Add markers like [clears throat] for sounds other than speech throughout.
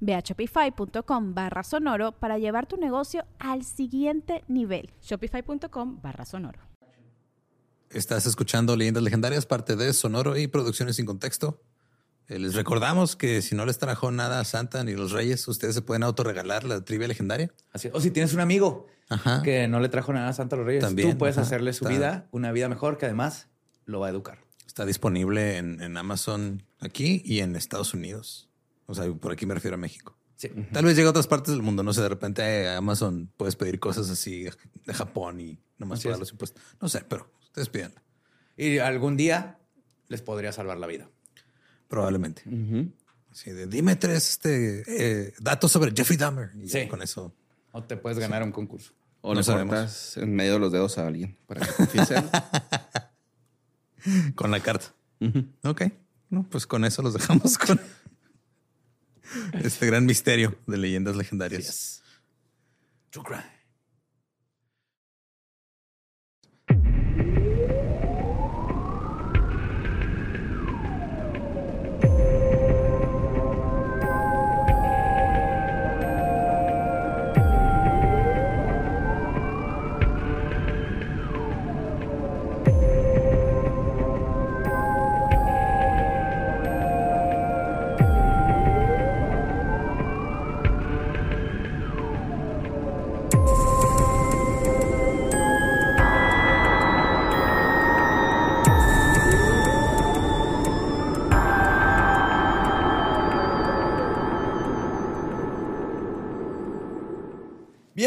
Ve a shopify.com barra sonoro para llevar tu negocio al siguiente nivel. Shopify.com barra sonoro. Estás escuchando Leyendas Legendarias, parte de Sonoro y Producciones sin Contexto. Eh, les recordamos que si no les trajo nada a Santa ni los Reyes, ustedes se pueden autorregalar la trivia legendaria. Así, o si tienes un amigo que no le trajo nada a Santa a los Reyes, También, tú puedes ajá, hacerle su está- vida una vida mejor que además lo va a educar. Está disponible en, en Amazon aquí y en Estados Unidos. O sea, por aquí me refiero a México. Sí. Tal vez llegue a otras partes del mundo. No sé, de repente eh, Amazon puedes pedir cosas así de Japón y nomás pagar los impuestos. No sé, pero ustedes pídanla. Y algún día les podría salvar la vida. Probablemente. Así de, dime tres este, eh, datos sobre Jeffrey Dahmer. Y Sí. con eso. O te puedes ganar un concurso. O No le sabemos. cortas en medio de los dedos a alguien para que confiese. [laughs] Con la carta. Ok. No, pues con eso los dejamos con [laughs] este gran misterio de leyendas legendarias. Crime.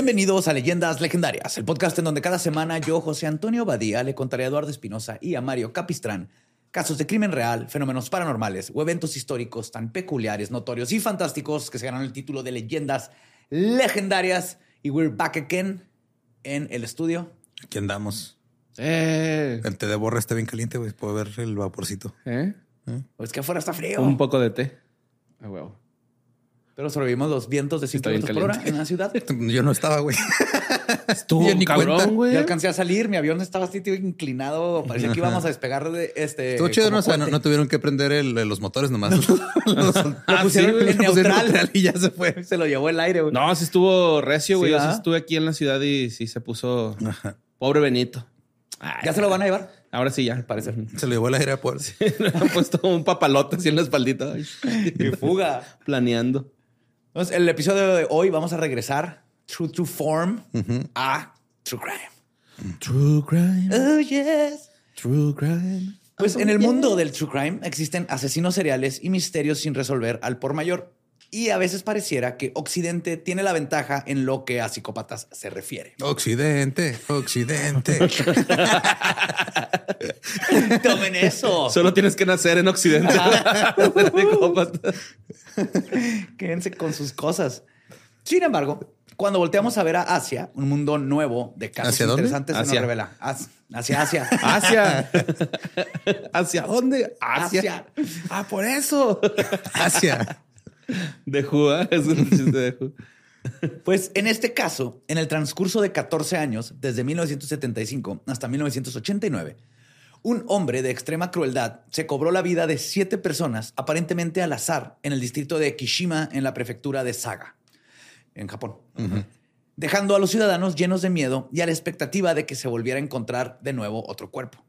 Bienvenidos a Leyendas Legendarias, el podcast en donde cada semana yo, José Antonio Badía, le contaré a Eduardo Espinosa y a Mario Capistrán casos de crimen real, fenómenos paranormales o eventos históricos tan peculiares, notorios y fantásticos que se ganan el título de Leyendas Legendarias. Y we're back again en el estudio. Aquí andamos. Eh, El té de borra está bien caliente, güey. Puedo ver el vaporcito. ¿eh? O es que afuera está frío. Un poco de té. A huevo. Pero sobrevivimos los vientos de 100 Está bien kilómetros por hora en la ciudad. [laughs] Yo no estaba, güey. Estuvo [laughs] cuenta. cabrón, güey. Yo alcancé a salir, mi avión estaba así tío, inclinado, parecía que íbamos a despegar de este. Estuvo chido, ¿no? O sea, no, puente. no tuvieron que prender el- los motores nomás. [laughs] Los- Lo Ah, pusieron sí, güey, en lo pusieron neutral. y ya se fue. Se lo llevó el aire, güey. No, sí estuvo recio, güey. Sí, Yo sí estuve aquí en la ciudad y sí se puso pobre Benito. Ay, ¿Ya se lo van a llevar? Ahora sí, ya. Al parecer. Se lo llevó el aire a poder. Le han puesto un papalote así en la espaldita. Y fuga. Planeando. Entonces, el episodio de hoy vamos a regresar True True Form a True Crime. True crime. Oh, yes. True crime. Pues en el mundo del true crime existen asesinos seriales y misterios sin resolver al por mayor. Y a veces pareciera que Occidente tiene la ventaja en lo que a psicópatas se refiere. Occidente, occidente. [laughs] Tomen eso. Solo tienes que nacer en Occidente. [laughs] Quédense con sus cosas. Sin embargo, cuando volteamos a ver a Asia, un mundo nuevo de casos ¿Hacia dónde? interesantes se nos Asia. revela. As- Hacia Asia. Asia. [laughs] ¿Hacia dónde? Asia. Asia. Ah, por eso. Asia. De Who, [laughs] es un chiste de Who. [laughs] Pues en este caso, en el transcurso de 14 años, desde 1975 hasta 1989, un hombre de extrema crueldad se cobró la vida de siete personas, aparentemente al azar, en el distrito de Kishima, en la prefectura de Saga, en Japón. Dejando a los ciudadanos llenos de miedo y a la expectativa de que se volviera a encontrar de nuevo otro cuerpo.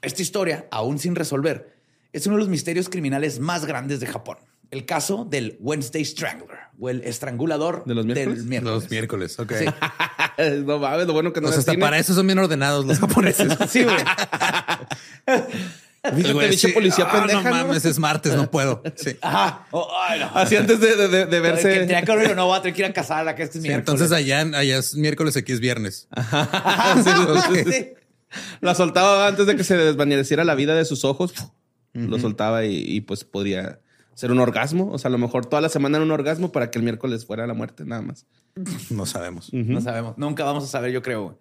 Esta historia, aún sin resolver, es uno de los misterios criminales más grandes de Japón. El caso del Wednesday Strangler o el estrangulador ¿De los miércoles? del miércoles. Los miércoles, ok. Sí. [laughs] no mames, lo bueno que no era hasta para eso son bien ordenados los [laughs] japoneses. Sí, güey. [laughs] Fíjate, policía "Ah, pendeja, No ¿no?" mames, es martes, no puedo. Sí. Ajá. Oh, no. Así antes de, de- de- de Que verse. tenía que abrir, no voy a tener que ir a casarla, que este es Sí, miércoles. entonces allá, allá es miércoles, aquí es viernes. Ajá, Sí, sí. La soltaba antes de que se desvaneciera la vida de sus ojos. Lo soltaba y, y, pues podría ser un orgasmo. O sea, a lo mejor toda la semana era un orgasmo para que el miércoles fuera la muerte, nada más. No sabemos. No sabemos. Nunca vamos a saber, yo creo. güey.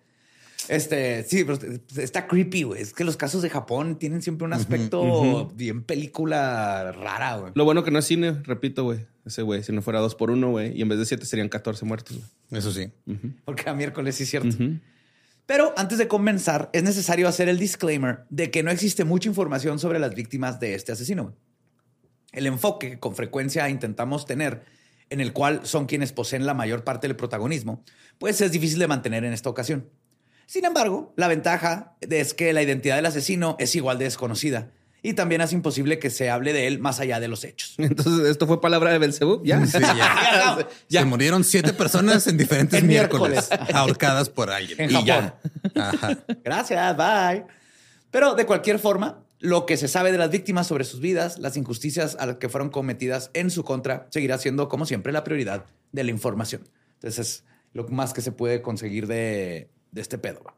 Este, sí, pero está creepy, güey. Es que los casos de Japón tienen siempre un aspecto bien película rara, güey. Lo bueno que no es cine, repito, güey. Ese güey, si no fuera dos por uno, güey. Y en vez de siete serían 14 muertos, güey. Eso sí. Porque a miércoles sí es cierto. Pero antes de comenzar, es necesario hacer el disclaimer de que no existe mucha información sobre las víctimas de este asesino. güey. El enfoque que con frecuencia intentamos tener, en el cual son quienes poseen la mayor parte del protagonismo, pues es difícil de mantener en esta ocasión. Sin embargo, la ventaja es que la identidad del asesino es igual de desconocida y también hace imposible que se hable de él más allá de los hechos. [laughs] Entonces, esto fue palabra de Belcebú. Ya. Sí, [laughs] ya. Ya. Se murieron siete personas en diferentes En miércoles, miércoles. ahorcadas por alguien. En y Japón. ya. Ajá. Gracias, bye. Pero de cualquier forma, lo que se sabe de las víctimas sobre sus vidas, las injusticias a las que fueron cometidas en su contra, seguirá siendo, como siempre, la prioridad de la información. Entonces, es lo más que se puede conseguir de, de este pedo. va.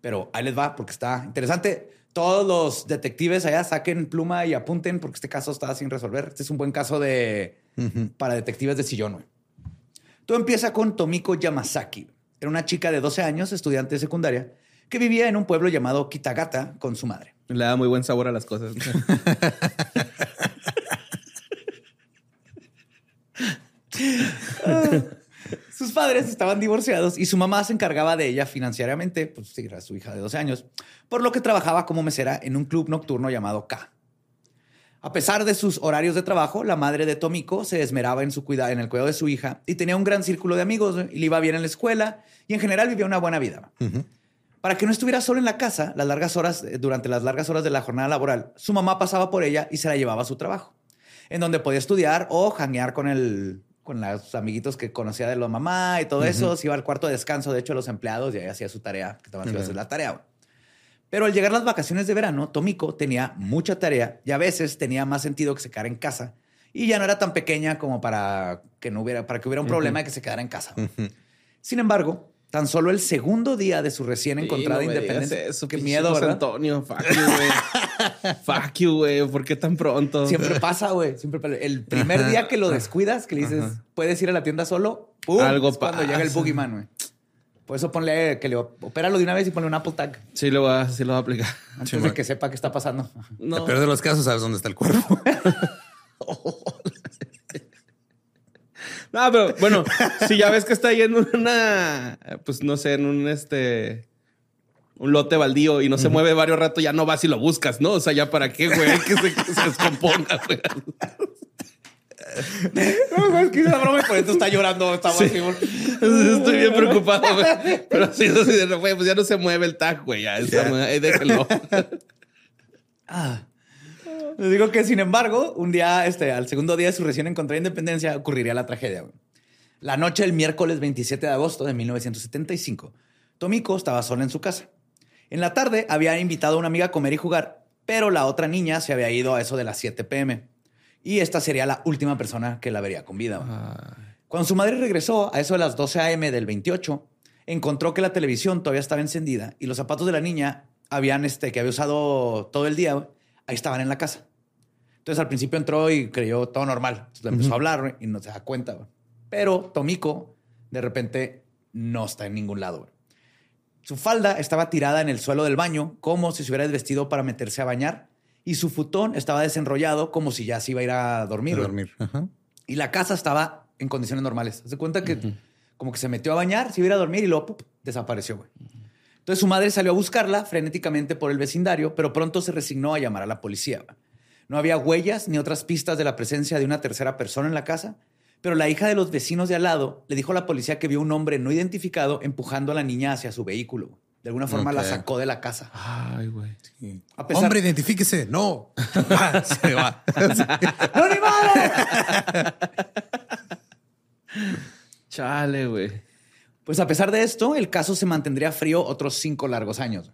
Pero ahí les va, porque está interesante. Todos los detectives allá saquen pluma y apunten, porque este caso está sin resolver. Este es un buen caso de para detectives de sillón. güey. Todo empieza con Tomiko Yamasaki. Era una chica de 12 años, estudiante de secundaria, que vivía en un pueblo llamado Kitagata con su madre. Le da muy buen sabor a las cosas. [laughs] Sus padres estaban divorciados y su mamá se encargaba de ella financieramente, pues sí, era su hija de 12 años, por lo que trabajaba como mesera en un club nocturno llamado K. A pesar de sus horarios de trabajo, la madre de Tomiko se esmeraba en, su cuida en el cuidado de su hija y tenía un gran círculo de amigos y le iba bien en la escuela y en general vivía una buena vida. Para que no estuviera solo en la casa las largas horas, eh, durante las largas horas de la jornada laboral, su mamá pasaba por ella y se la llevaba a su trabajo, en donde podía estudiar o janguear con el con los amiguitos que conocía de la mamá y todo eso. Se iba al cuarto de descanso, de hecho, los empleados y ahí hacía su tarea, que estaban haciendo Ok. la tarea. Pero al llegar las vacaciones de verano, Tomiko tenía mucha tarea y a veces tenía más sentido que se quedara en casa y ya no era tan pequeña como para que no hubiera, para que hubiera un problema de que se quedara en casa. Sin embargo, tan solo el segundo día de su recién encontrada Sí, no me independencia. Eso, Qué miedo, José ¿verdad? Antonio, fuck you, güey. [laughs] fuck you, güey. ¿Por qué tan pronto? Siempre pasa, güey. Siempre pasa. El primer día que lo descuidas, que le dices, puedes ir a la tienda solo, ¡pum! Algo es cuando llega el boogeyman, güey. Por eso ponle que le opéralo de una vez y ponle un Apple Tag Sí, lo va, sí lo va a aplicar. antes Sí, de man. que sepa qué está pasando. No. El peor de los casos, sabes dónde está el cuerpo. [laughs] [laughs] No, pero bueno, [laughs] si ya ves que está ahí en una, pues no sé, en un este, un lote baldío y no se mueve varios ratos, ya no vas y lo buscas, ¿no? O sea, ya para qué, güey, que se, que se descomponga, güey. No, es que la broma y por eso está llorando. Estaba así, güey. Estoy bien preocupado, güey. Pero así, así güey, pues ya no se mueve el tag, güey. Ya, está, ahí déjenlo. [laughs] Ah. Les digo que, sin embargo, un día, este, al segundo día de su recién encontrada independencia, ocurriría la tragedia. La noche del miércoles 27 de agosto de 1975, Tomiko estaba sola en su casa. En la tarde había invitado a una amiga a comer y jugar, pero la otra niña se había ido a eso de las 7 pm. Y esta sería la última persona que la vería con vida. Cuando su madre regresó a eso de las 12 a.m. del 28, encontró que la televisión todavía estaba encendida y los zapatos de la niña habían, este, que había usado todo el día, ahí estaban en la casa. Entonces al principio entró y creyó todo normal. Entonces le empezó a hablar y no se da cuenta. Pero Tomiko de repente no está en ningún lado. Su falda estaba tirada en el suelo del baño como si se hubiera desvestido para meterse a bañar y su futón estaba desenrollado como si ya se iba a ir a dormir. A güey. dormir. Ajá. Y la casa estaba en condiciones normales. Se cuenta que como que se metió a bañar, se iba a ir a dormir y luego ¡pup! desapareció, güey. Entonces su madre salió a buscarla frenéticamente por el vecindario, pero pronto se resignó a llamar a la policía. No había huellas ni otras pistas de la presencia de una tercera persona en la casa, pero la hija de los vecinos de al lado le dijo a la policía que vio un hombre no identificado empujando a la niña hacia su vehículo. De alguna forma la sacó de la casa. Ay, güey. A pesar- Hombre, identifíquese. No. Ah, [laughs] se va. [laughs] ¡No, ni madre! [laughs] Chale, güey. Pues a pesar de esto, el caso se mantendría frío otros cinco largos años.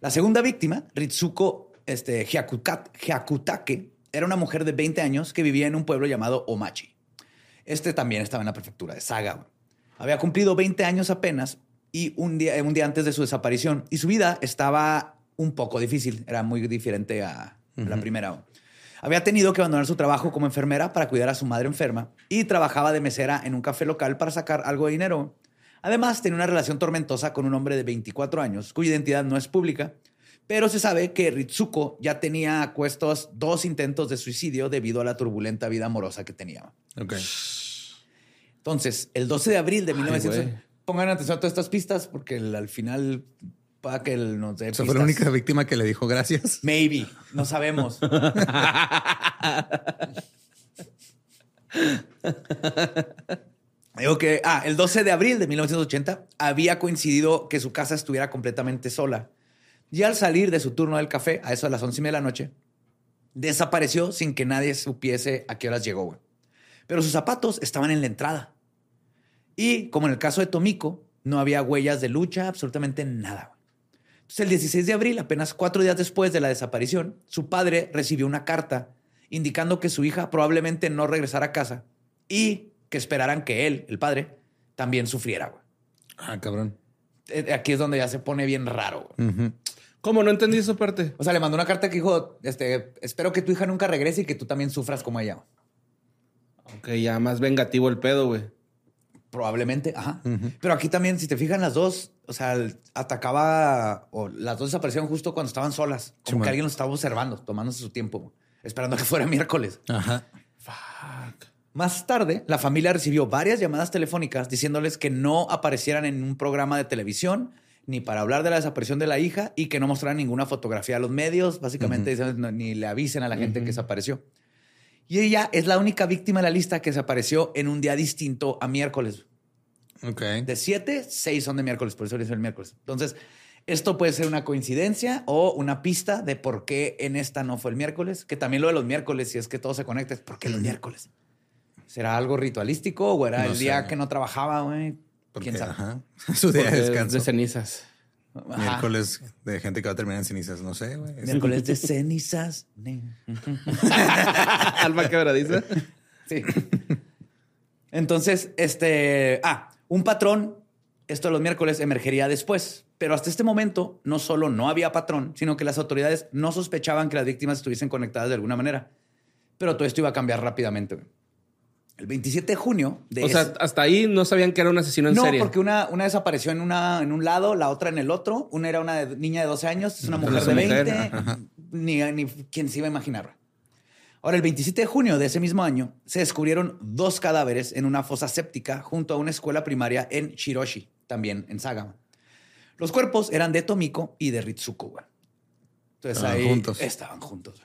La segunda víctima, Ritsuko este, Hyakutake, era una mujer de 20 años que vivía en un pueblo llamado Omachi. Este también estaba en la prefectura de Saga. Había cumplido 20 años apenas y un día, un día antes de su desaparición y su vida estaba un poco difícil, era muy diferente a la primera. Había tenido que abandonar su trabajo como enfermera para cuidar a su madre enferma y trabajaba de mesera en un café local para sacar algo de dinero. Además, tenía una relación tormentosa con un hombre de 24 años, cuya identidad no es pública, pero se sabe que Ritsuko ya tenía a cuestos dos intentos de suicidio debido a la turbulenta vida amorosa que tenía. Ok. Entonces, el 12 de abril de Ay, 1900... güey. Pongan atención a todas estas pistas porque el- al final para que él nos dé Esa fue la única víctima que le dijo gracias. [laughs] Maybe, no sabemos. Digo que, ah, el 12 de abril de 1980 había coincidido que su casa estuviera completamente sola. Y al salir de su turno del café, a eso de las once y media de la noche, desapareció sin que nadie supiese a qué horas llegó. güey. Pero sus zapatos estaban en la entrada. Y como en el caso de Tomiko, no había huellas de lucha, absolutamente nada. Entonces, el 16 de abril, apenas cuatro días después de la desaparición, su padre recibió una carta indicando que su hija probablemente no regresara a casa y que esperaran que él, el padre, también sufriera. güey. Ah, cabrón. Eh, Aquí es donde ya se pone bien raro. güey. ¿Cómo? No entendí esa parte. O sea, le mandó una carta que dijo, este, espero que tu hija nunca regrese y que tú también sufras como ella. Ok, ya más vengativo el pedo, güey. Probablemente, ajá. Pero aquí también, si te fijan las dos, o sea, atacaba, o las dos desaparecieron justo cuando estaban solas. Como que alguien los estaba observando, tomándose su tiempo, esperando que [laughs] fuera miércoles. Ajá. Más tarde, la familia recibió varias llamadas telefónicas diciéndoles que no aparecieran en un programa de televisión ni para hablar de la desaparición de la hija y que no mostraran ninguna fotografía a los medios, básicamente diciendo, "No, ni le avisen a la gente que desapareció. Y ella es la única víctima de la lista que desapareció en un día distinto a miércoles. Ok. De siete, seis son de miércoles, por eso le hice el miércoles. Entonces, esto puede ser una coincidencia o una pista de por qué en esta no fue el miércoles, que también lo de los miércoles, si es que todo se conecta, es por qué los miércoles. ¿Será algo ritualístico o era No el día que no trabajaba, güey? ¿Quién sabe? Ajá. [laughs] Su día de descanso. de cenizas. Ajá. Miércoles de gente que va a terminar en cenizas. No sé, güey. Es- Miércoles de cenizas. [laughs] Alma quebradiza. Sí. Entonces, este. Ah, un patrón, esto de los miércoles, emergería después. Pero hasta este momento, no solo no había patrón, sino que las autoridades no sospechaban que las víctimas estuviesen conectadas de alguna manera. Pero todo esto iba a cambiar rápidamente. El 27 de junio de O sea, hasta ahí no sabían que era un asesino en no, serie. porque una, una desapareció en, una, en un lado, la otra en el otro. Una era una de- niña de 12 años, es una mujer de una 20. mujer, Ni, ni quién se iba a imaginar. Ahora, el 27 de junio de ese mismo año, se descubrieron dos cadáveres en una fosa séptica junto a una escuela primaria en Shiroshi, también en Sagama. Los cuerpos eran de Tomiko y de Ritsuko. Entonces Estaban ahí juntos. estaban juntos.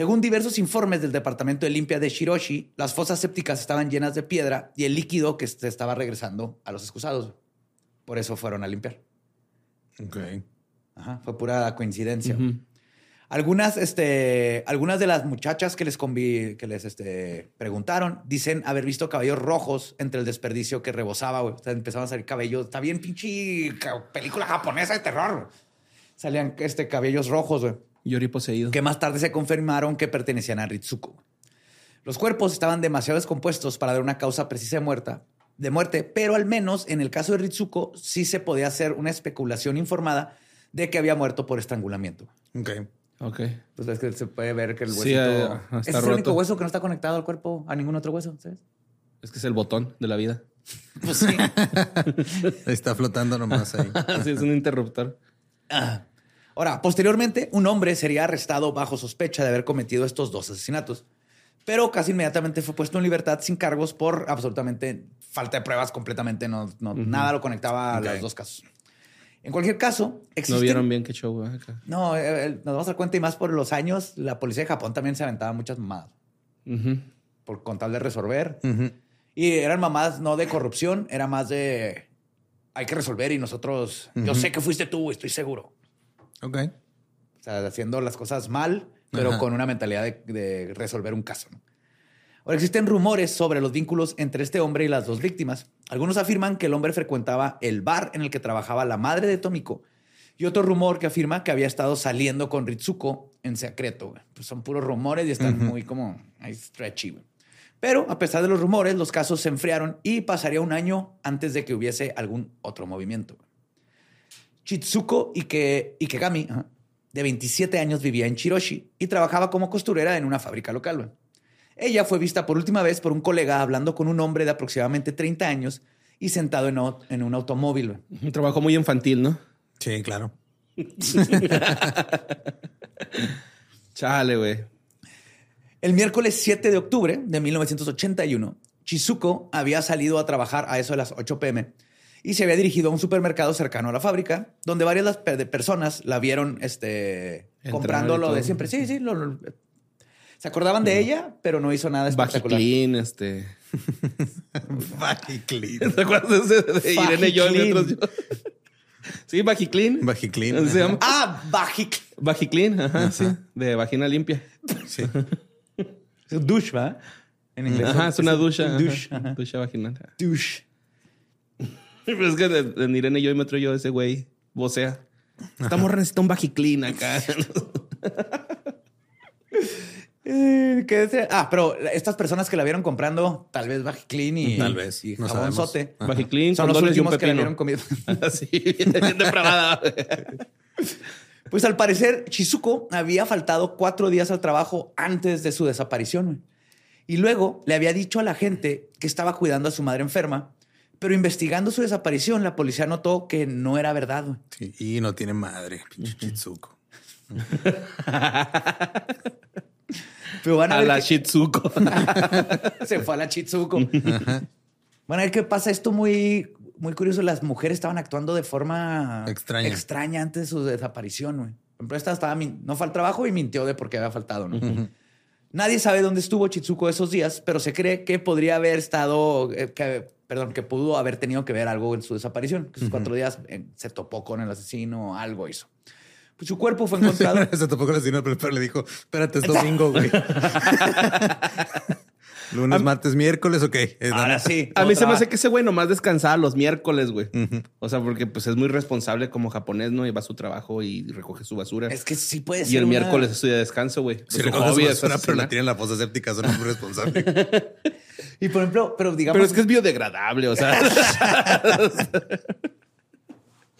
Según diversos informes del Departamento de Limpia de Shiroshi, las fosas sépticas estaban llenas de piedra y el líquido que se estaba regresando a los excusados. Por eso fueron a limpiar. Ok. Ajá, fue pura coincidencia. Algunas, este, algunas de las muchachas que les, convi- que les este, preguntaron dicen haber visto cabellos rojos entre el desperdicio que rebosaba, güey. O sea, empezaban a salir cabellos. Está bien pinche película japonesa de terror. Salían este, cabellos rojos, güey Yori poseído. que más tarde se confirmaron que pertenecían a Ritsuko. Los cuerpos estaban demasiado descompuestos para dar una causa precisa de, muerta, de muerte, pero al menos en el caso de Ritsuko sí se podía hacer una especulación informada de que había muerto por estrangulamiento. Ok. Ok. Pues es que se puede ver que el Sí, huesito... eh, está Ese es el único hueso que no está conectado al cuerpo, a ningún otro hueso, ¿sabes? Es que es el botón de la vida. Pues sí. [laughs] Está flotando nomás ahí. sí, es un interruptor. Ah. Ahora, posteriormente, un hombre sería arrestado bajo sospecha de haber cometido estos dos asesinatos, pero casi inmediatamente fue puesto en libertad sin cargos por absolutamente falta de pruebas, completamente no, no- nada lo conectaba a los dos casos. En cualquier caso, existen... No vieron bien qué show, acá. No, eh, eh, nos vamos a dar cuenta y más por los años, la policía de Japón también se aventaba muchas mamadas por con tal de resolver. Ujú. Y eran mamadas no de corrupción, era más de hay que resolver y nosotros, yo sé que fuiste tú, estoy seguro. Ok. O sea, haciendo las cosas mal, pero Ajá. con una mentalidad de, de resolver un caso. ¿no? Ahora, existen rumores sobre los vínculos entre este hombre y las dos víctimas. Algunos afirman que el hombre frecuentaba el bar en el que trabajaba la madre de Tomiko y otro rumor que afirma que había estado saliendo con Ritsuko en secreto. Pues son puros rumores y están muy como stretchy. Pero a pesar de los rumores, los casos se enfriaron y pasaría un año antes de que hubiese algún otro movimiento. Chitsuko Ike, Ikegami, de 27 años, vivía en Chiroshi y trabajaba como costurera en una fábrica local. Ella fue vista por última vez por un colega hablando con un hombre de aproximadamente 30 años y sentado en, en un automóvil. Un trabajo muy infantil, ¿no? Sí, claro. [laughs] Chale, güey. El miércoles 7 de octubre de 1981, Chizuko había salido a trabajar a eso de las 8 pm y se había dirigido a un supermercado cercano a la fábrica, donde varias las personas la vieron este, comprando lo de siempre. Sí, sí. lo- lo- se acordaban de ella, pero no hizo nada espectacular. Bajiclean, este. [laughs] Bajiclean. ¿Te acuerdas de, ese de Irene yo y otros yo? Sí. Bajiclean. Así se llama. Ah, Bajic. Bajiclean, ajá, sí. De vagina limpia. Sí. Douche, ¿va? En inglés. Ajá, es una ducha. ajá. Douche. ajá. Ducha vaginal. Douche. [laughs] Pero es que de- en Irene yo y me otro yo, ese güey vocea. Esta morra necesita un Bajiclean acá. [laughs] ¿qué decía? Ah, pero estas personas que la vieron comprando, tal vez Bajiclean y, Tal vez, y no jabonzote. sabemos. Bajiclean, Son los y últimos que la vieron comiendo. [laughs] Así, bien, bien depravada. Pues al parecer, Shizuko había faltado cuatro días al trabajo antes de su desaparición. güey. Y luego le había dicho a la gente que estaba cuidando a su madre enferma, pero investigando su desaparición, la policía notó que no era verdad. güey. Sí, Y no tiene madre, pinche Chitsuko. [laughs] Pero van a, A ver la que- Shitsuko. [laughs] se fue a la Chizuko. Van a ver qué pasa esto muy, muy curioso. Las mujeres estaban actuando de forma Extraña. extraña antes de su desaparición. güey. Por ejemplo, esta estaba no fue al trabajo y mintió de por qué había faltado. ¿no? Nadie sabe dónde estuvo Chizuko esos días, pero se cree que podría haber estado, eh, que- perdón, que pudo haber tenido que ver algo en su desaparición. Que esos cuatro días eh, se topó con el asesino, algo hizo. Pues su cuerpo fue [laughs] encontrado. Se topó con la señora, pero, pero le dijo, espérate, es [laughs] domingo, güey. [laughs] Lunes, martes, miércoles, ok. Ahora sí. A mí se me hace que ese güey nomás descansaba los miércoles, güey. O sea, porque pues es muy responsable como japonés, ¿no? Y va a su trabajo y recoge su basura. Es que sí puede ser. y el una- miércoles es su día de descanso, güey. Si Pues, es basura, pero la asesinar. tiene en la fosa séptica, son muy responsable. [laughs] [laughs] Y por ejemplo, pero digamos. Pero es que es biodegradable, o sea.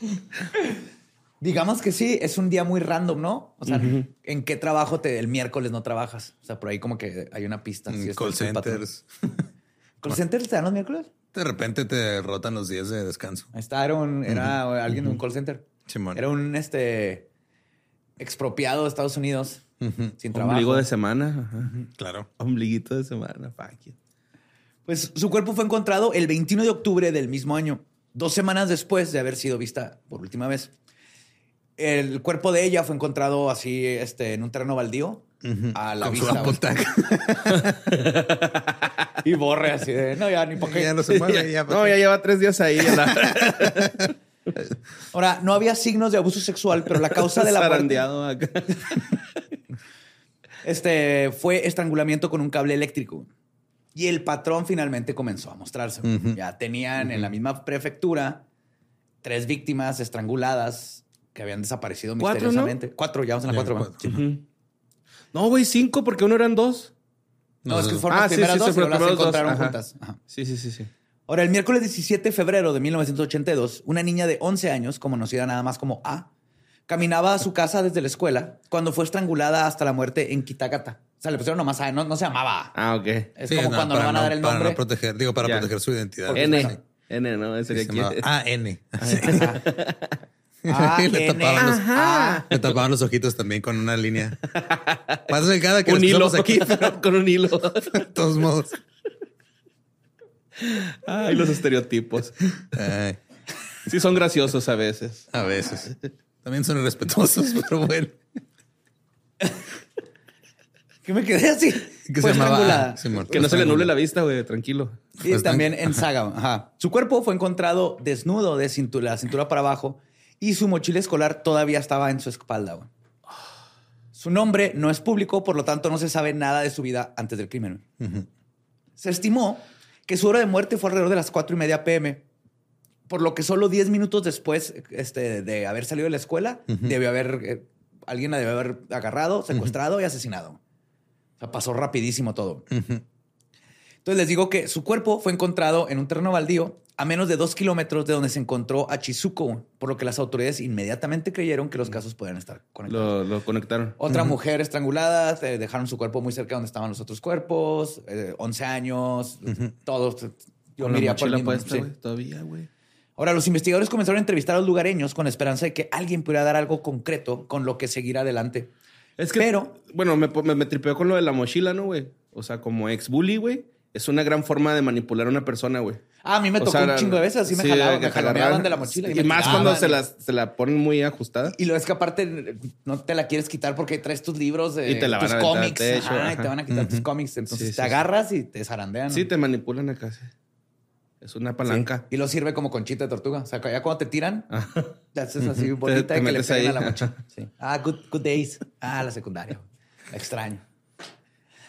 [laughs] Digamos que sí, es un día muy random, ¿no? O sea, ¿en qué trabajo te el miércoles no trabajas? O sea, por ahí como que hay una pista. Mm, Sí, Call centers. [laughs] ¿Call centers te dan los miércoles? De repente te rotan los días de descanso. Ahí está, era, un- era alguien de un call center. Simón. Era un este expropiado de Estados Unidos sin trabajo. Ombligo de semana. Ajá. Claro. Ombliguito de semana. Fuck you. Pues su cuerpo fue encontrado el 21 de octubre del mismo año, dos semanas después de haber sido vista por última vez. El cuerpo de ella fue encontrado así este, en un terreno baldío. A la Con vista. [laughs] Y borre así de, no, ya ni por qué. Ya no se mueve. [laughs] ya, No, ya lleva tres días ahí. la- [laughs] Ahora, no había signos de abuso sexual, pero la causa de la muerte acá. este, fue estrangulamiento con un cable eléctrico. Y el patrón finalmente comenzó a mostrarse. Ya tenían en la misma prefectura tres víctimas estranguladas que habían desaparecido ¿Cuatro, misteriosamente. Cuatro, ya vamos en la Ya, cuatro. cuatro. Sí. Ujú. No, güey, cinco, porque uno eran dos. No, es que no. fueron Ah, las primeras sí, dos sí, y fueron luego las dos. encontraron Ajá. juntas. Ajá. Sí, sí, sí, sí. Ahora, el miércoles 17 de febrero de 1982, una niña de 11 años, conocida nada más como A, caminaba a su casa desde la escuela cuando fue estrangulada hasta la muerte en Kitagata. O sea, le pusieron nomás A, no, no se llamaba A. Ah, ok. Es Sí, como no, cuando para le van a no- dar el Para nombre. no proteger, digo, para Ya. proteger su identidad. N. N, ¿no? Ese que Se llamaba quiere. AN. [laughs] A, [laughs] le, tapaban los, A. le tapaban los ojitos también con una línea. Más delgada que [laughs] un los hilo aquí, [laughs] pero con un hilo. de todos modos. Ay, los estereotipos. Ay, Sí, son graciosos a veces. a veces. También son irrespetuosos, pero bueno. Que me quedé así. Que se llamaba estrangulada. ah, Que no se le nuble la vista, güey, tranquilo. Y Pues también en Saga. Ajá. Su cuerpo fue encontrado desnudo de cintura, la cintura para abajo y su mochila escolar todavía estaba en su espalda. güey. Su nombre no es público, por lo tanto no se sabe nada de su vida antes del crimen. Se estimó que su hora de muerte fue alrededor de las 4 y media pm, por lo que solo 10 minutos después este, de haber salido de la escuela, debió haber, eh, alguien la debió haber agarrado, secuestrado y asesinado. O sea, pasó rapidísimo todo. Entonces les digo que su cuerpo fue encontrado en un terreno baldío a menos de dos kilómetros de donde se encontró a Chizuko, por lo que las autoridades inmediatamente creyeron que los casos podían estar conectados. Lo, lo conectaron. Otra mujer estrangulada, eh, dejaron su cuerpo muy cerca de donde estaban los otros cuerpos, eh, 11 años, todos. Yo Con la por el mochila mismo, puesta, sí. güey. Todavía, güey. Ahora, los investigadores comenzaron a entrevistar a los lugareños con la esperanza de que alguien pudiera dar algo concreto con lo que seguir adelante. Es que, Pero- bueno, me, me, me tripeó con lo de la mochila, ¿no, güey? O sea, como ex bully, güey, es una gran forma de manipular a una persona, güey. Ah, a mí me O tocó sea, un chingo de veces, así me jalaban, me te jalaban de la mochila. Y, me más cuando se, las, se la ponen muy ajustada. Y lo es que aparte no te la quieres quitar porque traes tus libros de Y te la tus van a cómics. y te van a quitar tus cómics. Entonces Sí, te sí, agarras y te zarandean. Sí, te manipulan acá. Es una palanca. Y lo sirve como conchita de tortuga. O sea, ya cuando te tiran, [laughs] te haces así Te- bonita te y que le ahí. a la mochila. [laughs] Sí. Ah, good, good days. Ah, la secundaria. Extraño.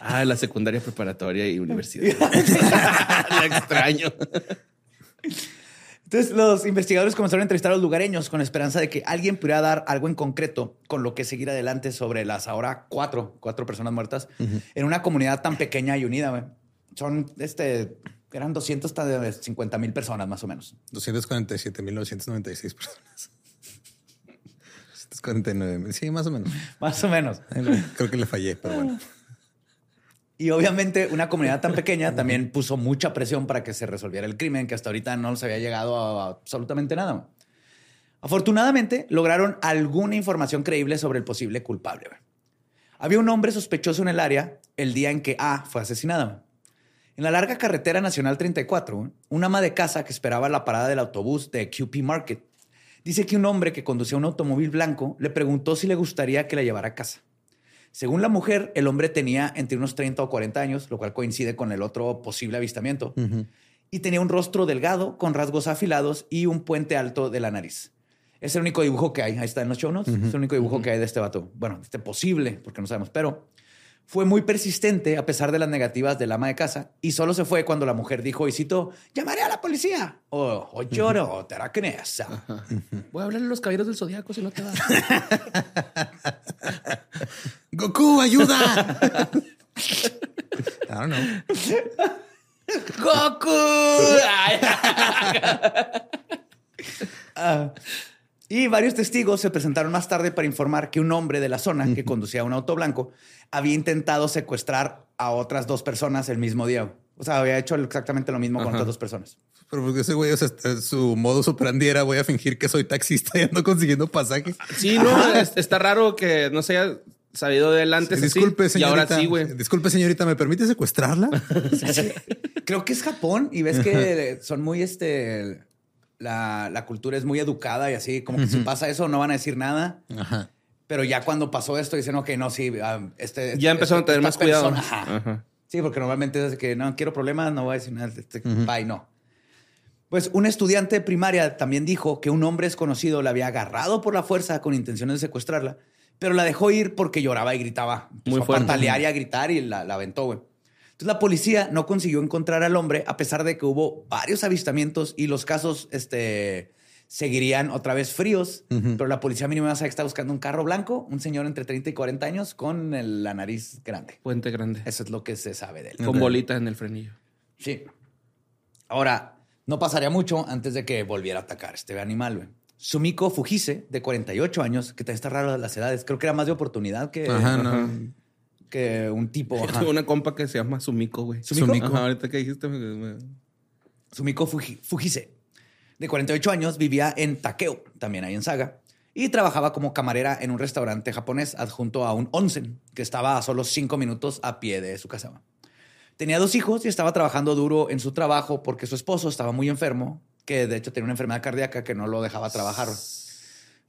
Ah, la secundaria preparatoria y universidad. [laughs] la extraño. Entonces, los investigadores comenzaron a entrevistar a los lugareños con la esperanza de que alguien pudiera dar algo en concreto con lo que seguir adelante sobre las ahora cuatro, cuatro personas muertas en una comunidad tan pequeña y unida. Son, este, eran 250 mil personas más o menos. 247.996 personas. 249. Sí, más o menos. [laughs] Más o menos. Creo que le fallé, pero bueno. Y obviamente una comunidad tan pequeña también puso mucha presión para que se resolviera el crimen, que hasta ahorita no se había llegado a absolutamente nada. Afortunadamente, lograron alguna información creíble sobre el posible culpable. Había un hombre sospechoso en el área el día en que A fue asesinada. En la larga carretera nacional 34, güey, una ama de casa que esperaba la parada del autobús de QP Market dice que un hombre que conducía un automóvil blanco le preguntó si le gustaría que la llevara a casa. Según la mujer, el hombre tenía entre unos 30 o 40 años, lo cual coincide con el otro posible avistamiento, y tenía un rostro delgado con rasgos afilados y un puente alto de la nariz. Es el único dibujo que hay. Ahí está en los show notes. Es el único dibujo que hay de este vato. Bueno, este posible, porque no sabemos, pero fue muy persistente a pesar de las negativas del ama de casa y solo se fue cuando la mujer dijo, y cito, llamaré a la policía o, o lloro, o te hará nesa". Voy a hablarle a los caballeros del zodiaco si no te va. [laughs] ¡Goku, ayuda! I don't know. ¡Goku! [laughs] Y varios testigos se presentaron más tarde para informar que un hombre de la zona que conducía un auto blanco había intentado secuestrar a otras dos personas el mismo día. O sea, había hecho exactamente lo mismo con otras dos personas. Pero porque ese güey, o sea, su modo operandi era voy a fingir que soy taxista y ando consiguiendo pasajes. Sí, no, es- está raro que no se haya sabido de él antes. así, Disculpe, Y señorita. ahora sí, güey. Disculpe, señorita, ¿me permite secuestrarla? [laughs] Creo que es Japón y ves que son muy este. La, la cultura es muy educada y así, como que si pasa eso no van a decir nada. Ajá. Pero ya cuando pasó esto dicen, ok, no, sí, ah, este. Ya empezaron a tener más cuidado. persona- ajá. Ajá. Sí, porque normalmente es que no quiero problemas, no voy a decir nada, este, bye, no. Pues un estudiante de primaria también dijo que un hombre desconocido la había agarrado por la fuerza con intenciones de secuestrarla, pero la dejó ir porque lloraba y gritaba. Empezó Muy a fuerte. patalear y a gritar y la, la aventó, güey. Entonces la policía no consiguió encontrar al hombre a pesar de que hubo varios avistamientos y los casos este, seguirían otra vez fríos, pero la policía mínima sabe que está buscando un carro blanco, un señor entre 30 y 40 años con el- la nariz grande. Puente grande. Eso es lo que se sabe de él. Con bolita en el frenillo. Sí. Ahora, no pasaría mucho antes de que volviera a atacar este animal, güey. Sumiko Fujise, de 48 años, que también está raro las edades. Creo que era más de oportunidad que, Ajá, no. Que un tipo. Ajá. una compa que se llama Sumiko, güey. ¿Sumiko? Ajá, ahorita que dijiste. me- Sumiko Fuji- Fujise, de 48 años, vivía en Takeo, también ahí en Saga, y trabajaba como camarera en un restaurante japonés adjunto a un onsen, que estaba a solo cinco minutos a pie de su casa. Tenía dos hijos y estaba trabajando duro en su trabajo porque su esposo estaba muy enfermo, que de hecho tenía una enfermedad cardíaca que no lo dejaba trabajar.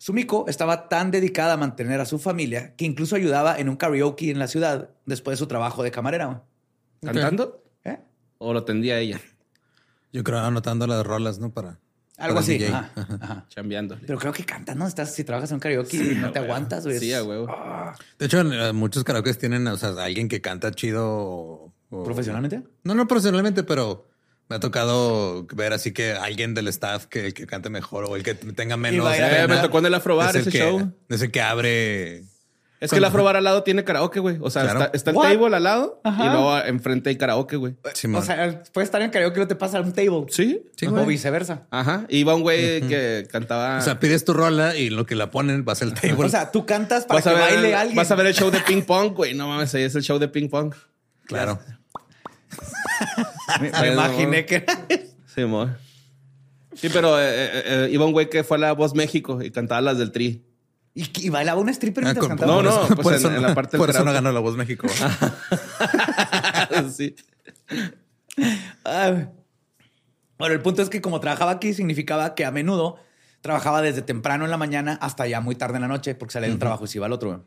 Sumiko estaba tan dedicada a mantener a su familia que incluso ayudaba en un karaoke en la ciudad después de su trabajo de camarera. güey. ¿Cantando? ¿Eh? ¿O lo tendía ella? Yo creo anotando las rolas, ¿no? Para. Algo para así. [laughs] Ajá, ajá. Chambeando. Pero creo que cantas, ¿no? Estás, si trabajas en un karaoke y no te aguantas, güey. Sí, a huevo. De hecho, eh, muchos karaokes tienen, o sea, alguien que canta chido. o- o- ¿Profesionalmente? No, no profesionalmente, pero me ha tocado ver así que alguien del staff que, el que cante mejor o el que tenga menos. pena Eh, me tocó en el Afrobar es el ese que- show. Es el que abre. Es que el Afrobar al lado tiene karaoke, güey. O sea, Claro. está, está el What? table al lado Ajá. y luego enfrente hay karaoke, güey. O sea, puedes estar en karaoke y no te pasa un table. Sí. Sí, o viceversa. Ajá. Iba un güey que cantaba. O sea, pides tu rola y lo que la ponen va a ser el [laughs] table. O sea, tú cantas para vas que a, ver, baile alguien. vas a ver el show de ping pong, güey. No mames, ahí es el show de ping pong. claro. Me, me imaginé que... Sí, mo. Sí, pero eh, eh, eh, iba un güey que fue a La Voz México y cantaba las del tri. ¿Y, y bailaba un stripper Ah, mientras con- cantaba. No, no, por pues eso en- no- en la parte del Por eso no ganó la voz México. [laughs] sí. Ah, Bueno, el punto es que como trabajaba aquí significaba que a menudo trabajaba desde temprano en la mañana hasta ya muy tarde en la noche porque salía de un trabajo y se iba al otro.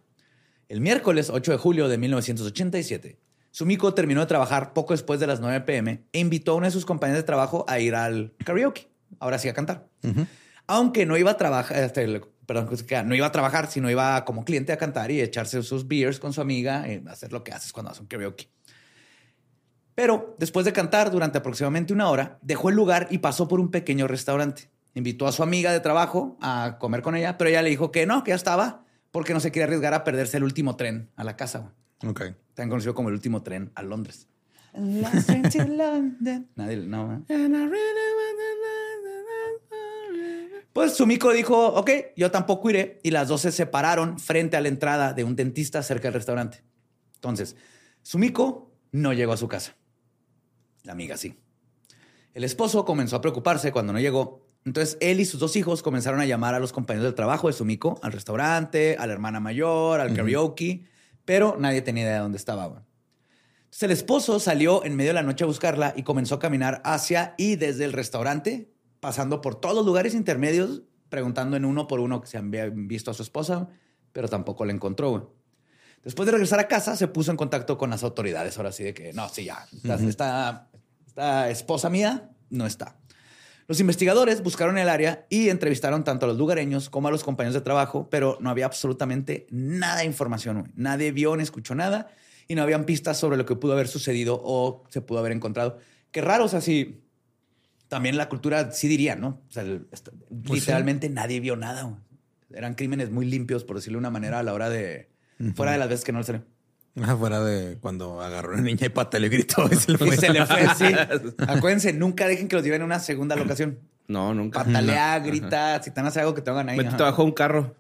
El miércoles 8 de julio de 1987, Sumiko terminó de trabajar poco después de las 9 pm e invitó a una de sus compañeras de trabajo a ir al karaoke. Ahora sí a cantar. Aunque no iba a trabajar, este, perdón, no iba a trabajar, sino iba como cliente a cantar y echarse sus beers con su amiga, y hacer lo que haces cuando haces un karaoke. Pero después de cantar durante aproximadamente una hora, dejó el lugar y pasó por un pequeño restaurante. Invitó a su amiga de trabajo a comer con ella, pero ella le dijo que no, que ya estaba, porque no se quería arriesgar a perderse el último tren a la casa. Ok. Tan conocido como el último tren a Londres. Last train to London. [laughs] Nadie, no, ¿eh? Pues Sumiko dijo, ok, yo tampoco iré. Y las dos se separaron frente a la entrada de un dentista cerca del restaurante. Entonces, Sumiko no llegó a su casa. La amiga sí. El esposo comenzó a preocuparse cuando no llegó. Entonces, él y sus dos hijos comenzaron a llamar a los compañeros del trabajo de Sumiko, al restaurante, a la hermana mayor, al karaoke, pero nadie tenía idea de dónde estaba. Entonces, el esposo salió en medio de la noche a buscarla y comenzó a caminar hacia y desde el restaurante, pasando por todos los lugares intermedios, preguntando en uno por uno que se habían visto a su esposa, pero tampoco la encontró. Después de regresar a casa, se puso en contacto con las autoridades. Ahora sí, de que no, sí, ya, esta, esta- esta esposa mía no está. Los investigadores buscaron el área y entrevistaron tanto a los lugareños como a los compañeros de trabajo, pero no había absolutamente nada de información. Nadie vio ni escuchó nada y no habían pistas sobre lo que pudo haber sucedido o se pudo haber encontrado. Qué raro, o sea, sí. También la cultura sí diría, ¿no? O sea, el- est- Pues literalmente nadie vio nada. Eran crímenes muy limpios, por decirlo de una manera, a la hora de. Fuera de las veces que no le salió. [laughs] Afuera de cuando agarró a una niña y pata le gritó y se le Y se le fue, sí. [laughs] Acuérdense, nunca dejen que los lleven a una segunda locación. No, nunca. Patalea, grita, si te van a hacer algo que te hagan ahí. Métete ajá. bajo un carro.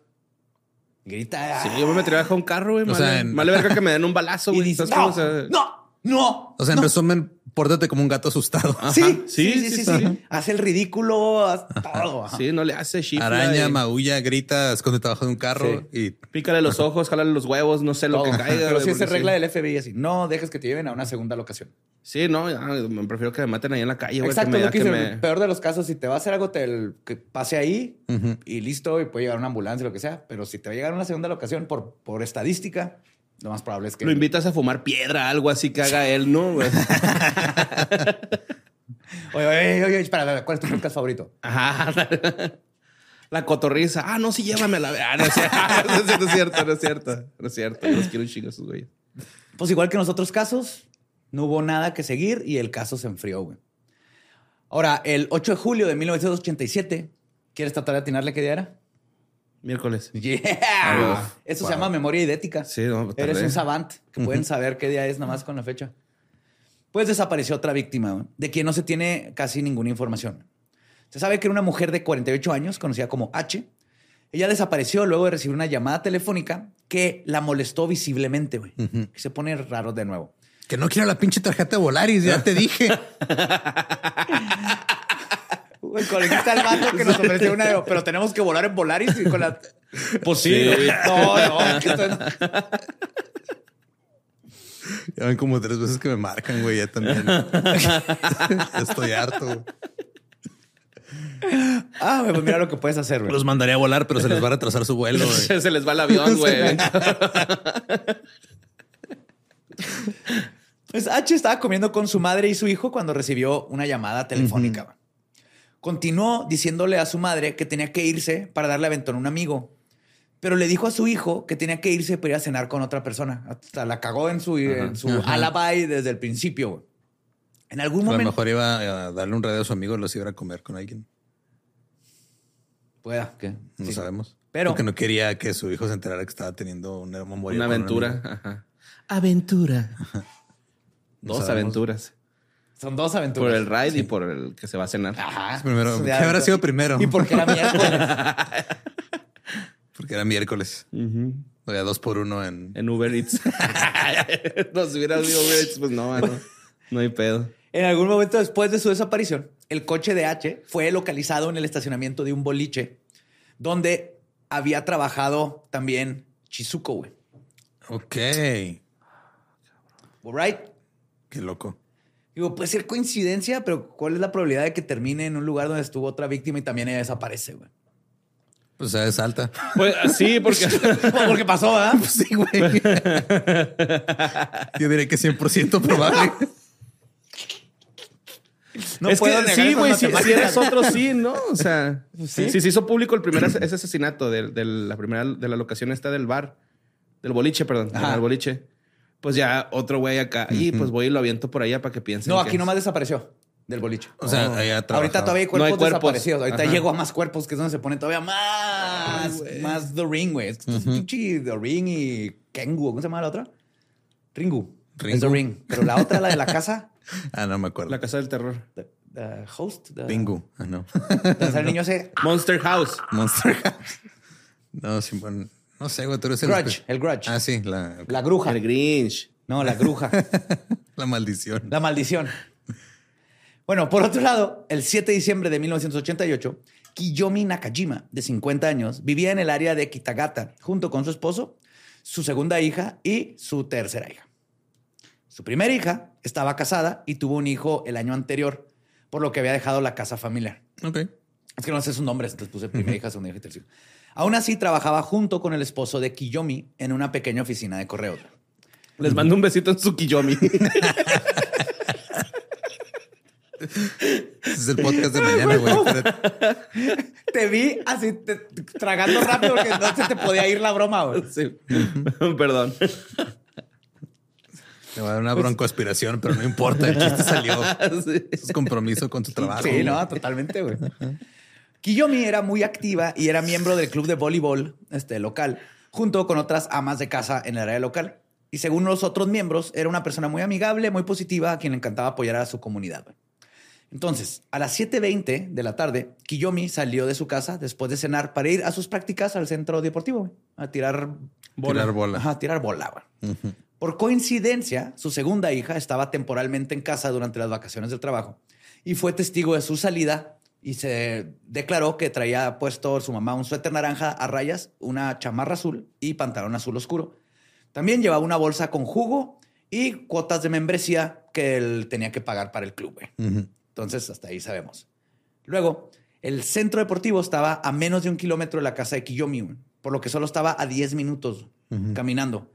Grita. Sí, yo me metí bajo un carro, güey. O sea, en- verga que me den un balazo, güey. dices, ¿Sabes no, cómo? O sea, no, no. O sea, en no". resumen, pórtate como un gato asustado. Ajá. Sí, sí, Sí, sí, sí, sí, sí. sí. Hace el ridículo, haz todo. ajá. Sí, no le hace chifla. Araña, y maulla, grita, escóndete abajo de un carro y Pícale los ojos, jálale los huevos, no sé lo que caiga. Pero sí es regla del FBI así. No dejes que te lleven a una segunda locación. Sí, no, me prefiero que me maten ahí en la calle. Exacto, que me, lo que que hice. me- El peor de los casos, si te va a hacer algo, te, que pase ahí y listo, y puede llegar una ambulancia, lo que sea. Pero si te va a llegar a una segunda locación por, por estadística, lo más probable es que. Lo invitas a fumar piedra, algo así que haga él, ¿no? [laughs] [laughs] Oye, oye, oye, espera, ¿cuál es tu podcast favorito? Ajá. La cotorriza. Ah, no, sí, llévame la... Ah, [laughs] no, es cierto, no es cierto, no es cierto. Los quiero un esos güeyes. Pues igual que en los otros casos, no hubo nada que seguir y el caso se enfrió, güey. Ahora, el 8 de julio de 1987, ¿quieres tratar de atinarle qué día era? Miércoles. Yeah. Ah, Eso se llama memoria idética. Sí, no, Eres un savant que pueden saber qué día es nada más con la fecha. Pues desapareció otra víctima de quien no se tiene casi ninguna información. Se sabe que era una mujer de 48 años, conocida como H. Ella desapareció luego de recibir una llamada telefónica que la molestó visiblemente, güey. Se pone raro de nuevo. que no quiero la pinche tarjeta de Volaris, ya te dije. [laughs] Con el que está el vato que nos [laughs] ofreció una, pero tenemos que volar en Volaris y con la. Pues sí. Sí. No, no. [laughs] Ya ven como tres veces que me marcan, güey, ya también. [laughs] Estoy harto. Ah, güey, pues mira lo que puedes hacer, güey. Los mandaría a volar, pero se les va a retrasar su vuelo. güey. Se les va el avión, güey. Pues H estaba comiendo con su madre y su hijo cuando recibió una llamada telefónica. güey. Continuó diciéndole a su madre que tenía que irse para darle aventón a un amigo. Pero le dijo a su hijo que tenía que irse para ir a cenar con otra persona. Hasta la cagó en su, en su alibi desde el principio. En algún A lo momento. mejor iba a darle un radio a su amigo y los iba a comer con alguien. Pueda que. No sí. sabemos. Pero- Porque no quería que su hijo se enterara que estaba teniendo una memoria. Una aventura. Ajá. Aventura. No Dos sabemos. aventuras. Son dos aventuras. Por el ride y por el que se va a cenar. Ajá. Primero, ¿qué habrá sido primero? Y porque era miércoles. [laughs] Porque era miércoles. O sea, dos por uno en. En Uber Eats. [laughs] no, si hubiera habido Uber Eats, pues no, no, no hay pedo. En algún momento después de su desaparición, el coche de H fue localizado en el estacionamiento de un boliche donde había trabajado también Chizuko, güey. Ok. Right? Qué loco. Digo, puede ser coincidencia, pero ¿cuál es la probabilidad de que termine en un lugar donde estuvo otra víctima y también ella desaparece, güey? Pues o sea, es alta. Pues sí, porque [laughs] Porque pasó, ¿verdad? Pues [laughs] sí, güey. Yo diría que 100% probable. No es puedo que negar sí, güey, si, si eres otro, sí, ¿no? O sea, [laughs] Sí. si se hizo público el primer as- ese asesinato de, de la primera de la locación esta del bar, del boliche, perdón, del boliche. Pues ya otro güey acá, y pues voy y lo aviento por allá para que piensen. No, que aquí es- nomás desapareció del boliche. O sea, allá Ahorita todavía hay No cuerpos, hay cuerpos. desaparecidos. Ahorita Ajá. llego a más cuerpos, que es donde se pone todavía más, más The Ring, güey. Es que es pinche The Ring y Kengu. ¿Cómo se llama la otra? Ringu. Ringu. Es The Ring. Pero la otra, la de la casa, [laughs] Ah, no me acuerdo. La casa del terror. the, the Host. The, Pingu. Ah, no. el niño ese. Monster House. Monster House. [laughs] No, sí, bueno, no sé, güey. Tú eres el. Grudge, el Grudge. Ah, sí, la, La gruja. El Grinch. No, la gruja. [laughs] la maldición. La maldición. Bueno, por otro lado, el 7 de diciembre de 1988, Kiyomi Nakajima, de 50 años, vivía en el área de Kitagata junto con su esposo, su segunda hija y su tercera hija. Su primera hija estaba casada y tuvo un hijo el año anterior, por lo que había dejado la casa familiar. Ok. Es que no sé sus nombres, entonces puse primera hija, segunda hija y tercera. Aún así, trabajaba junto con el esposo de Kiyomi en una pequeña oficina de correos. Les mando un besito en su Kiyomi. [laughs] Es el podcast de mañana, güey. Te vi así te- tragando rápido porque no se te podía ir la broma, güey. Sí. [laughs] Perdón. Le va a dar una broncoaspiración, pero no importa. El chiste salió. [laughs] Sí. Es compromiso con tu trabajo. Sí, no, totalmente, güey. Kiyomi era muy activa y era miembro del club de voleibol este, local, junto con otras amas de casa en el área local. Y según los otros miembros, era una persona muy amigable, muy positiva, a quien le encantaba apoyar a su comunidad. Entonces, a las 7.20 de la tarde, Kiyomi salió de su casa después de cenar para ir a sus prácticas al centro deportivo, a tirar Tirar bola. Ajá, tirar bola. Por coincidencia, su segunda hija estaba temporalmente en casa durante las vacaciones del trabajo y fue testigo de su salida y se declaró que traía puesto su mamá un suéter naranja a rayas, una chamarra azul y pantalón azul oscuro. También llevaba una bolsa con jugo y cuotas de membresía que él tenía que pagar para el club. güey. Ujú. Entonces, hasta ahí sabemos. Luego, el centro deportivo estaba a menos de un kilómetro de la casa de Kiyomi, por lo que solo estaba a 10 minutos caminando.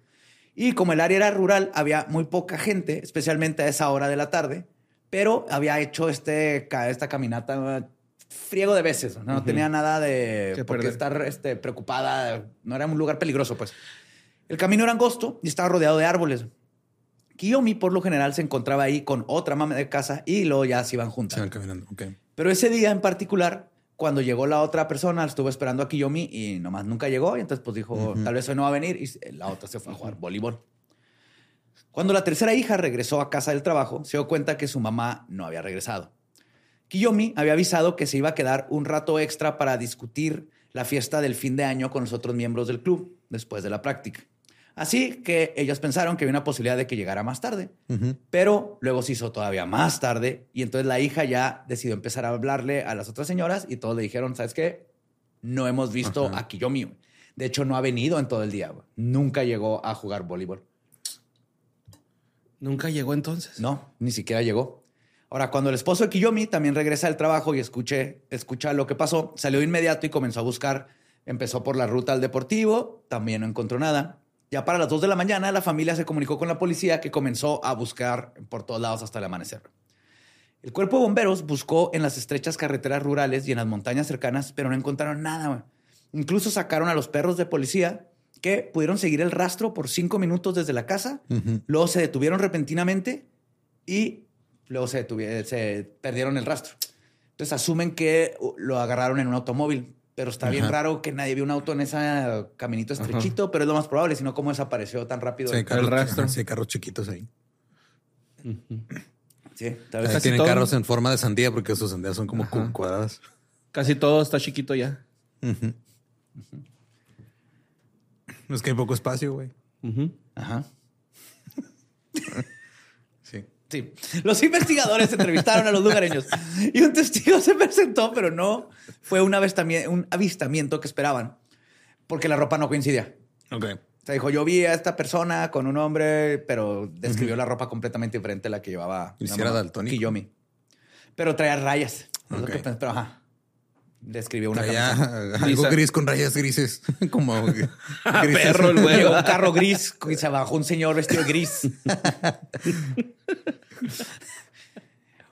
Y como el área era rural, había muy poca gente, especialmente a esa hora de la tarde, pero había hecho este, esta caminata friego de veces. No, tenía nada de por qué estar este, preocupada. No era un lugar peligroso, pues. El camino era angosto y estaba rodeado de árboles. Kiyomi, por lo general, se encontraba ahí con otra mamá de casa y luego ya se iban juntas. Se van caminando. Ok. Pero ese día en particular, cuando llegó la otra persona, estuvo esperando a Kiyomi y nomás nunca llegó. Y entonces pues dijo, tal vez hoy no va a venir. Y la otra se fue a jugar voleibol. Cuando la tercera hija regresó a casa del trabajo, se dio cuenta que su mamá no había regresado. Kiyomi había avisado que se iba a quedar un rato extra para discutir la fiesta del fin de año con los otros miembros del club después de la práctica. Así que ellos pensaron que había una posibilidad de que llegara más tarde. Pero luego se hizo todavía más tarde y entonces la hija ya decidió empezar a hablarle a las otras señoras y todos le dijeron, ¿sabes qué? No hemos visto Ajá. a Kiyomi. De hecho, no ha venido en todo el día. Nunca llegó a jugar voleibol. Nunca llegó entonces. No, ni siquiera llegó. Ahora, cuando el esposo de Kiyomi también regresa del trabajo y escuche, escucha lo que pasó, salió inmediato y comenzó a buscar. Empezó por la ruta al deportivo, también no encontró nada. Ya para las 2 de la mañana, la familia se comunicó con la policía que comenzó a buscar por todos lados hasta el amanecer. El cuerpo de bomberos buscó en las estrechas carreteras rurales y en las montañas cercanas, pero no encontraron nada. Incluso sacaron a los perros de policía que pudieron seguir el rastro por cinco minutos desde la casa, luego se detuvieron repentinamente y luego se, perdieron el rastro. Entonces asumen que uh, lo agarraron en un automóvil, pero está bien raro que nadie vio un auto en ese caminito estrechito, pero es lo más probable, sino cómo desapareció tan rápido. Sí, hay carros, rastro. sí, hay carros chiquitos ahí. Sí, tal vez Casi tienen todo. carros en forma de sandía porque sus sandías son como cu- cuadradas. Casi todo está chiquito ya. Ujú. Es que hay poco espacio, güey. Ajá. [laughs] Sí. Los investigadores entrevistaron a los lugareños y un testigo se presentó, pero no fue un avistamiento, un avistamiento que esperaban, porque la ropa no coincidía. Ok. O sea, dijo, yo vi a esta persona con un hombre, pero describió la ropa completamente diferente a la que llevaba ¿Y si era? Kiyomi. Pero traía rayas. Es lo que pensé, pero ajá. Describió una Traía camisa. [laughs] algo Lisa. gris con rayas grises. [laughs] como [laughs] grises. Perro el güey. Un carro gris y se bajó un señor vestido de gris.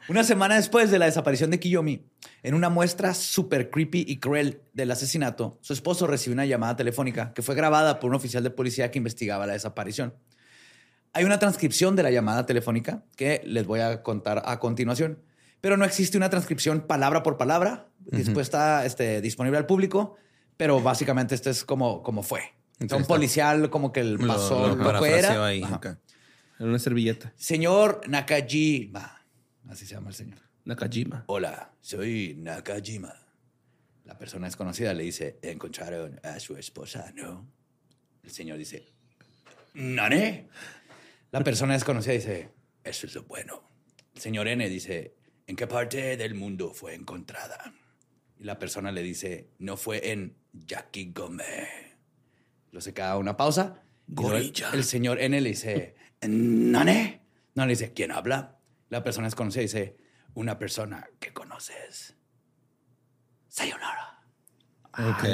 Una semana después de la desaparición de Kiyomi, en una muestra súper creepy y cruel del asesinato, su esposo recibió una llamada telefónica que fue grabada por un oficial de policía que investigaba la desaparición. Hay una transcripción de la llamada telefónica que les voy a contar a continuación, pero no existe una transcripción palabra por palabra. Después está este, disponible al público, pero básicamente esto es como, como fue. Sea, un policial como que el pasó lo lo, que era. ahí. Ajá. ok. En una servilleta. Señor Nakajima, así se llama el señor. Nakajima. Hola, soy Nakajima. La persona desconocida le dice, encontraron a su esposa, ¿no? El señor dice, ¿Nane? La persona desconocida dice, eso es lo bueno. El señor N dice, ¿en qué parte del mundo fue encontrada? Y la persona le dice, no fue en Yakigome. Lo se queda una pausa. El, Gorilla. el señor N le dice, ¿Nane? No, le dice, ¿quién habla? La persona desconocida dice, una persona que conoces. Sayonara.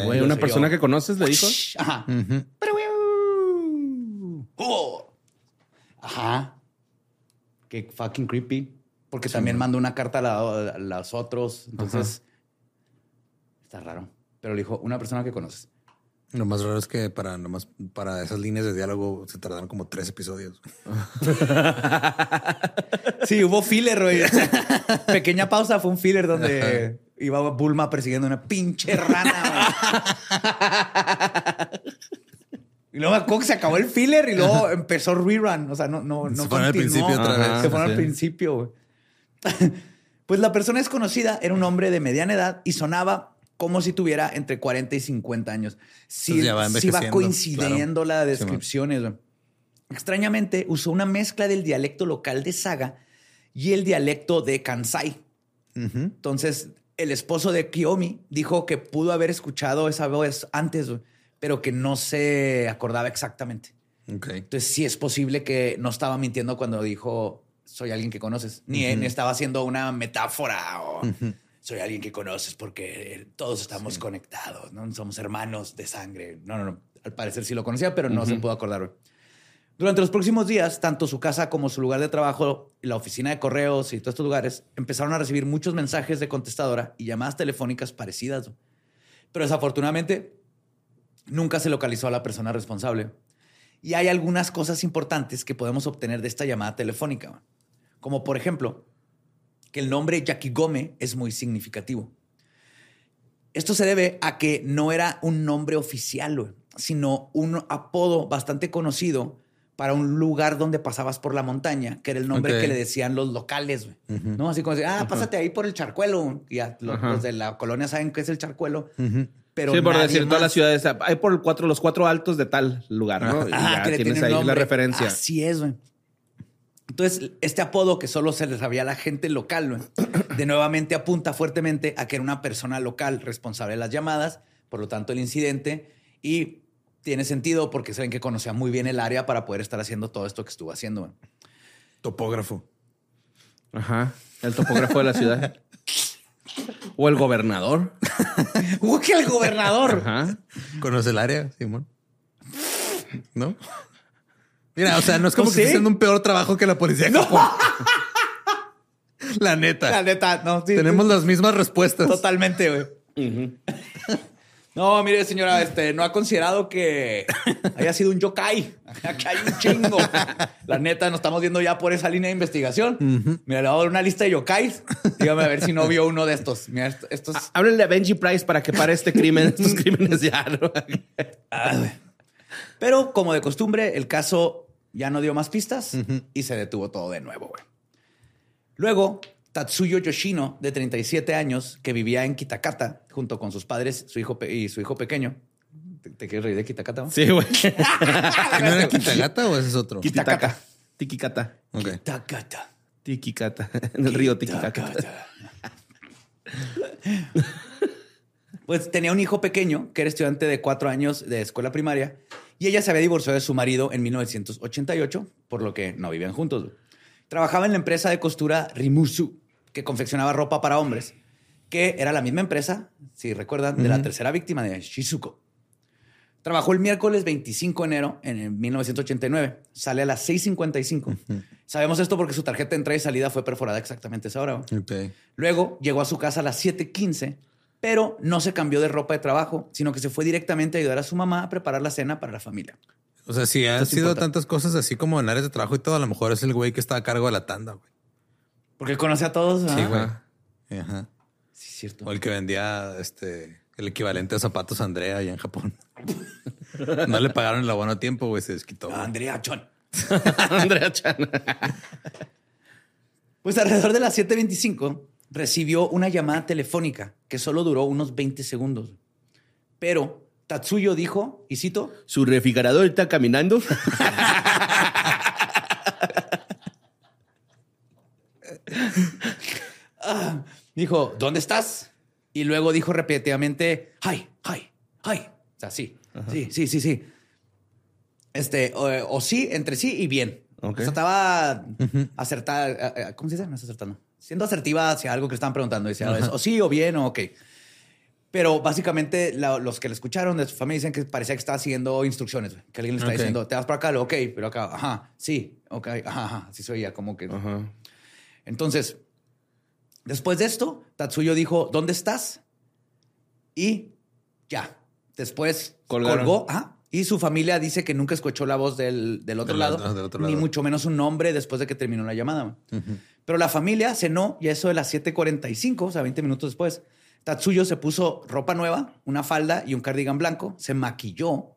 Güey, una persona yo. que conoces le dijo. Ajá. Ujú. ¡Oh! Ajá. Qué fucking creepy. Porque también mandó una carta a, la- a los otros. Entonces, está raro. Pero le dijo, una persona que conoces. Lo más raro es que para nomás para esas líneas de diálogo se tardaron como tres episodios. [laughs] Sí, hubo filler, güey. Pequeña pausa fue un filler donde iba Bulma persiguiendo una pinche rana. Y luego me que se acabó el filler y luego empezó rerun. O sea, no, no, no Se fueron al principio otra vez. Se fueron al principio, güey. [laughs] Pues la persona desconocida era un hombre de mediana edad y sonaba como si tuviera entre 40 y 50 años. Sí, va sí va coincidiendo la claro. descripciones. güey. Extrañamente, usó una mezcla del dialecto local de Saga y el dialecto de Kansai. Ujú. Entonces, el esposo de Kiyomi dijo que pudo haber escuchado esa voz antes, pero que no se acordaba exactamente. Ok. Entonces, sí es posible que no estaba mintiendo cuando dijo soy alguien que conoces, ni, ni estaba haciendo una metáfora o soy alguien que conoces porque todos estamos conectados, ¿no? Somos hermanos de sangre. No, no, no. Al parecer sí lo conocía, pero no se pudo acordar. Durante los próximos días, tanto su casa como su lugar de trabajo, la oficina de correos y todos estos lugares empezaron a recibir muchos mensajes de contestadora y llamadas telefónicas parecidas. Pero desafortunadamente, nunca se localizó a la persona responsable. Y hay algunas cosas importantes que podemos obtener de esta llamada telefónica. Como por ejemplo, que el nombre Yakigome es muy significativo. Esto se debe a que no era un nombre oficial, sino un apodo bastante conocido para un lugar donde pasabas por la montaña, que era el nombre que le decían los locales. ¿no? Así como decir, ah, pásate ahí por el charcuelo. Y ya, los de la colonia saben qué es el charcuelo, pero sí, por decir todas más. las ciudades. Hay por el cuatro, los cuatro altos de tal lugar, ¿no? Y Ah, ya que le tienes ahí la nombre. referencia. Así es, güey. Entonces, este apodo que solo se le sabía a la gente local, güey, [clears throat] de nuevamente apunta fuertemente a que era una persona local responsable de las llamadas, por lo tanto, el incidente, y tiene sentido porque saben que conocía muy bien el área para poder estar haciendo todo esto que estuvo haciendo. Topógrafo. Ajá. El topógrafo de la ciudad. [laughs] O el gobernador. ¡Uy, que el gobernador! Ajá. ¿Conoce el área, Simón? ¿No? Mira, o sea, no es como ¿No que esté haciendo un peor trabajo que la policía de Japón. La neta. La neta, no. sí, Tenemos sí, las mismas respuestas. Totalmente, güey. No, mire, señora, este, no ha considerado que haya sido un yokai. Acá hay un chingo. La neta, nos estamos viendo ya por esa línea de investigación. Mira, le voy a dar una lista de yokais. Dígame a ver si no vio uno de estos. Mira, esto- estos. Ah, Háblenle a Benji Price para que pare este crimen, estos [laughs] crímenes ya. ¿no? Ah, güey. Pero como de costumbre, el caso ya no dio más pistas y se detuvo todo de nuevo. güey. Luego, Tatsuyo Yoshino, de 37 años, que vivía en Kitakata junto con sus padres su hijo y su hijo pequeño. ¿Te, te quieres reír de Kitakata? no? Sí, güey. [laughs] ¿No era Kitagata o ese es otro? Kitaka. Tikikata. Ok. Kitakata. Tikikata. [laughs] En el río Tikikata. Pues tenía un hijo pequeño que era estudiante de cuatro años de escuela primaria y ella se había divorciado de su marido en 1988, por lo que no vivían juntos. Trabajaba en la empresa de costura Rimusu, que confeccionaba ropa para hombres, que era la misma empresa, si recuerdan, de la tercera víctima de Shizuko. Trabajó el miércoles 25 de enero en el 1989. Sale a las 6.55. Sabemos esto porque su tarjeta de entrada y salida fue perforada exactamente a esa hora. güey. Ok. Luego llegó a su casa a las 7:15, pero no se cambió de ropa de trabajo, sino que se fue directamente a ayudar a su mamá a preparar la cena para la familia. O sea, si han sido importante. tantas cosas así como en áreas de trabajo y todo, a lo mejor es el güey que está a cargo de la tanda, güey. Porque conoce a todos. Sí, güey. Ajá. Sí, cierto. O el que vendía este el equivalente a zapatos Andrea allá en Japón. [laughs] no le pagaron el abono a tiempo, güey, se desquitó. güey. Andrea Chon. [laughs] Andrea Chan. Pues alrededor de las 7:25 recibió una llamada telefónica que solo duró unos 20 segundos. Pero Tatsuyo dijo, y cito, Su refrigerador está caminando. [laughs] dijo, ¿dónde estás? Y luego dijo repetitivamente, hi, hi, hi. O sea, sí, sí, sí, sí, sí. Este, o, o sí, entre sí y bien. O sea, estaba acertada, eh, eh, ¿cómo se dice? No está acertando. Siendo asertiva hacia algo que le estaban preguntando. Decía, o sí o bien o ok. Pero básicamente la- los que le escucharon de su familia dicen que parecía que estaba siguiendo instrucciones. Que alguien le está diciendo, te vas para acá, lo, ok, pero acá, ajá, sí, ok, ajá, ajá. Así se oía como que... Ajá. Entonces, después de esto, Tatsuyo dijo, ¿dónde estás? Y ya. Después Colgaron. colgó. ajá, y su familia dice que nunca escuchó la voz del, del otro, Del lado, otro- del otro ni mucho menos un nombre después de que terminó la llamada. Pero la familia cenó y eso de las 7:45, o sea, 20 minutos después, Tatsuyo se puso ropa nueva, una falda y un cardigan blanco, se maquilló,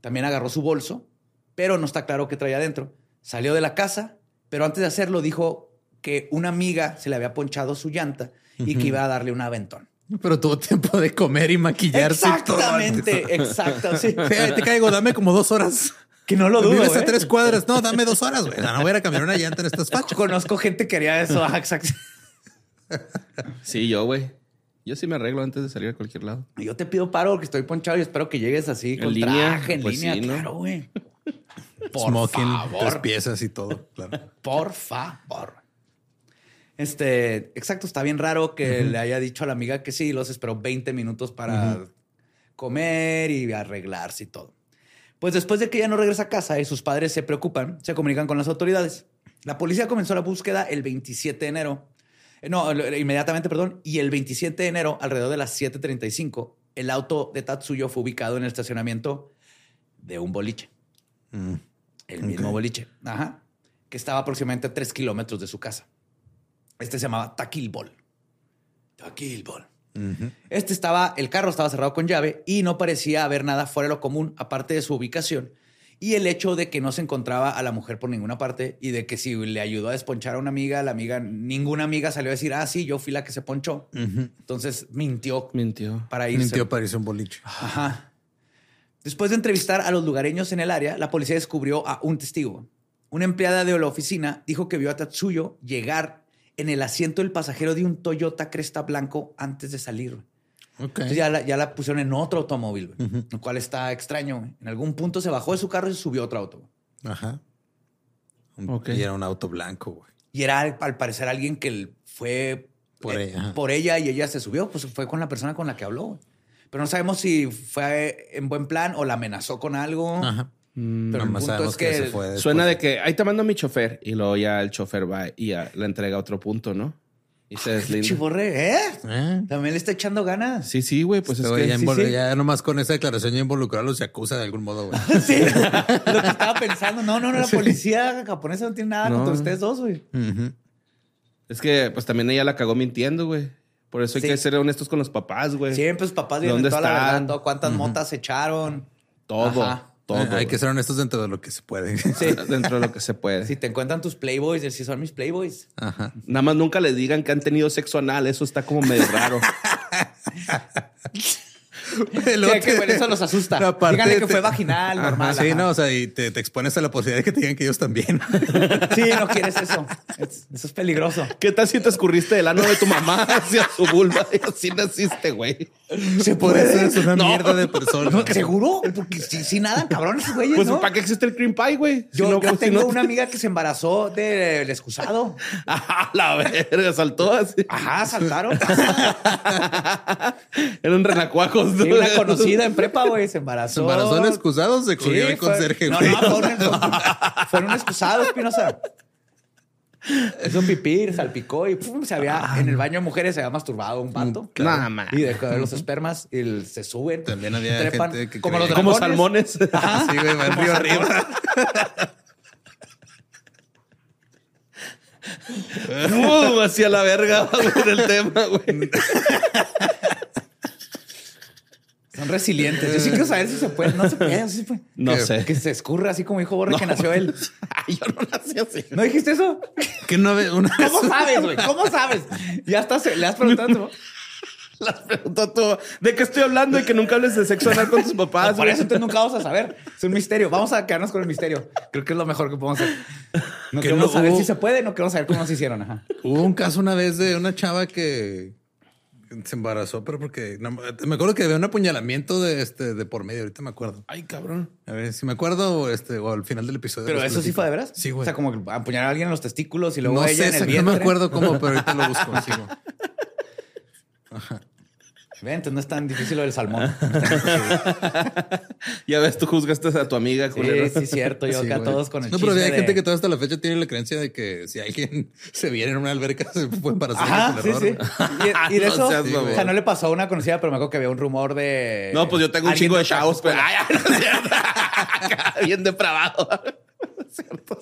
también agarró su bolso, pero no está claro qué traía adentro. Salió de la casa, pero antes de hacerlo dijo que una amiga se le había ponchado su llanta y que iba a darle un aventón. Pero tuvo tiempo de comer y maquillarse. y todo antes. Exactamente, exacto, sí. [laughs] Te caigo, dame como dos horas. Que no lo dudo. Vives a ¿eh? tres cuadras. No, dame dos horas, güey. No, no voy a cambiar una llanta en estas fachas. Conozco gente que haría eso. Sí, yo, güey. Yo sí me arreglo antes de salir a cualquier lado. Yo te pido paro porque estoy ponchado y espero que llegues así ¿En con línea? traje en Pues línea. sí, ¿no? Claro, güey. Por Smoking, tres favor. piezas y todo. Claro. Por favor. Este, exacto, está bien raro que le haya dicho a la amiga que sí, los esperó 20 minutos para comer y arreglarse y todo. Pues después de que ella no regresa a casa y sus padres se preocupan, se comunican con las autoridades. La policía comenzó la búsqueda el 27 de enero. Eh, No, inmediatamente, perdón. Y el 27 de enero, alrededor de las 7:35, el auto de Tatsuyo fue ubicado en el estacionamiento de un boliche. Mm. El mismo boliche. Ajá. Que estaba aproximadamente a tres kilómetros de su casa. Este se llamaba Taquilbol. Taquilbol. Este estaba, el carro estaba cerrado con llave y no parecía haber nada fuera de lo común, aparte de su ubicación y el hecho de que no se encontraba a la mujer por ninguna parte y de que si le ayudó a desponchar a una amiga, la amiga, ninguna amiga salió a decir, ah, sí, yo fui la que se ponchó. Entonces mintió Mintió. para irse. Mintió para irse a un boliche. Ajá. Después de entrevistar a los lugareños en el área, la policía descubrió a un testigo. Una empleada de la oficina dijo que vio a Tatsuyo llegar en el asiento del pasajero de un Toyota Cresta Blanco antes de salir. güey. Ok. Entonces ya la, ya la pusieron en otro automóvil, lo cual está extraño. En algún punto se bajó de su carro y se subió a otro auto. Ajá. Un- Ok. Y era un auto blanco, güey. Y era al parecer alguien que fue Por eh, ella, ajá. por ella y ella se subió, pues fue con la persona con la que habló. Pero no sabemos si fue en buen plan o la amenazó con algo. Ajá. Pero el punto es que, se fue. Suena de que ahí te mando a mi chofer y luego ya el chofer va y ya le entrega otro punto, ¿no? Y se deslinda. Chiborre, ¿eh? ¿Eh? También le está echando ganas. Sí, sí, güey, pues es Este güey que ya, sí, sí. ya nomás con esa declaración ya involucrarlos se acusa de algún modo, güey. [laughs] Sí, [laughs] lo que estaba pensando. No, no, no, la policía japonesa no tiene nada No. contra ustedes dos, güey. Ujú. Es que pues también ella la cagó mintiendo, güey. Por eso hay Sí. que ser honestos con los papás, güey. Siempre sus papás dieron ¿Dónde toda la están? verdad, todo, cuántas motas se echaron. Todo, Ajá. Todo. Hay que ser honestos dentro de lo que se puede. [laughs] Sí. Dentro de lo que se puede. Si te encuentran tus playboys, si son mis playboys. Ajá. Nada más nunca le digan que han tenido sexo anal. Eso está como medio raro. [laughs] El [laughs] Sí, otro- que bueno, eso los asusta. [laughs] Aparte Díganle que te- fue vaginal, Ajá, normal. Sí, ajá. no, o sea, y te, te expones a la posibilidad de que te digan que ellos también. [laughs] Sí, no quieres eso. Es- eso es peligroso. ¿Qué tal si te escurriste del ano de tu mamá hacia su vulva y así naciste, güey? Se Por eso es una No. mierda de persona. No, ¿Seguro? Porque si, si nadan cabrones, güeyes, Pues ¿no? ¿para qué existe el cream pie, güey? Si Yo, no, yo pues, si tengo una amiga que se embarazó del excusado. Ah, la verga, saltó así. Ajá, saltaron. Eran renacuajos. ¿no? Sí, una conocida en prepa, güey, se embarazó. Se embarazó el excusado, se cogió el fue- conserje, No, güey. no, fue un, fue un excusado, Espinosa. Hizo un pipí, salpicó y pum, se había en el baño de mujeres se había masturbado un pato. Nada más. Y de los espermas y el- se suben. También había trepan, gente que como los Como salmones. Sí, güey, va en río arriba. [laughs] Uh, hacia la verga güey, del tema, güey. [laughs] Son resilientes. Yo sí quiero saber si se puede. No se puede, sí se puede. No Que- sé. Que se escurra así como dijo Borre que nació él. [laughs] Ay, yo no nací así. ¿No dijiste eso? Que no ve una ¿Cómo sabes, güey? ¿Cómo sabes? Ya estás, le has preguntado. Las preguntó tú. ¿De qué estoy hablando y que nunca hables de sexo anal con tus papás? Por eso entonces nunca vamos a saber. Es un misterio. Vamos a quedarnos con el misterio. Creo que es lo mejor que podemos hacer. No Que queremos no saber hubo- si se puede, no queremos saber cómo nos hicieron. Ajá. Hubo un caso una vez de una chava que se embarazó, pero porque no, me acuerdo que había un apuñalamiento de este de por medio. Ahorita me acuerdo. Ay, cabrón. A ver si me acuerdo o este o al final del episodio. Pero eso sí fue de veras. Sí, güey. O sea, como que apuñalar a alguien en los testículos y luego no ella sé, en el no me acuerdo cómo, pero ahorita lo busco. [laughs] güey. Ven, entonces no es tan difícil lo del salmón. No. [laughs] Ya ves, tú juzgaste a tu amiga, culero. Sí, sí, cierto. Yo Sí, acá güey. todos con el No, pero hay de- gente que todavía hasta la fecha tiene la creencia de que si alguien [laughs] se viene en una alberca se puede embarazar Ajá, sí, error. sí. Y, y de [laughs] No eso, seas Sí, o sea, no le pasó a una conocida, pero me acuerdo que había un rumor de. No, pues yo tengo un chingo de chavos, pero escuela. ay, no es cierto. Bien depravado. Cierto.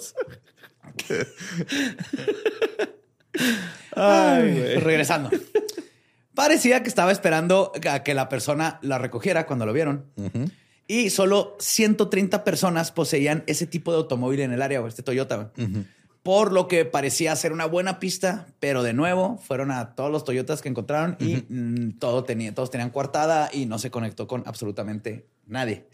Ay, pues regresando. Parecía que estaba esperando a que la persona la recogiera cuando lo vieron. Y solo 130 personas poseían ese tipo de automóvil en el área, este Toyota. Por lo que parecía ser una buena pista, pero de nuevo fueron a todos los Toyotas que encontraron y mm, todo tenía, todos tenían coartada y no se conectó con absolutamente nadie.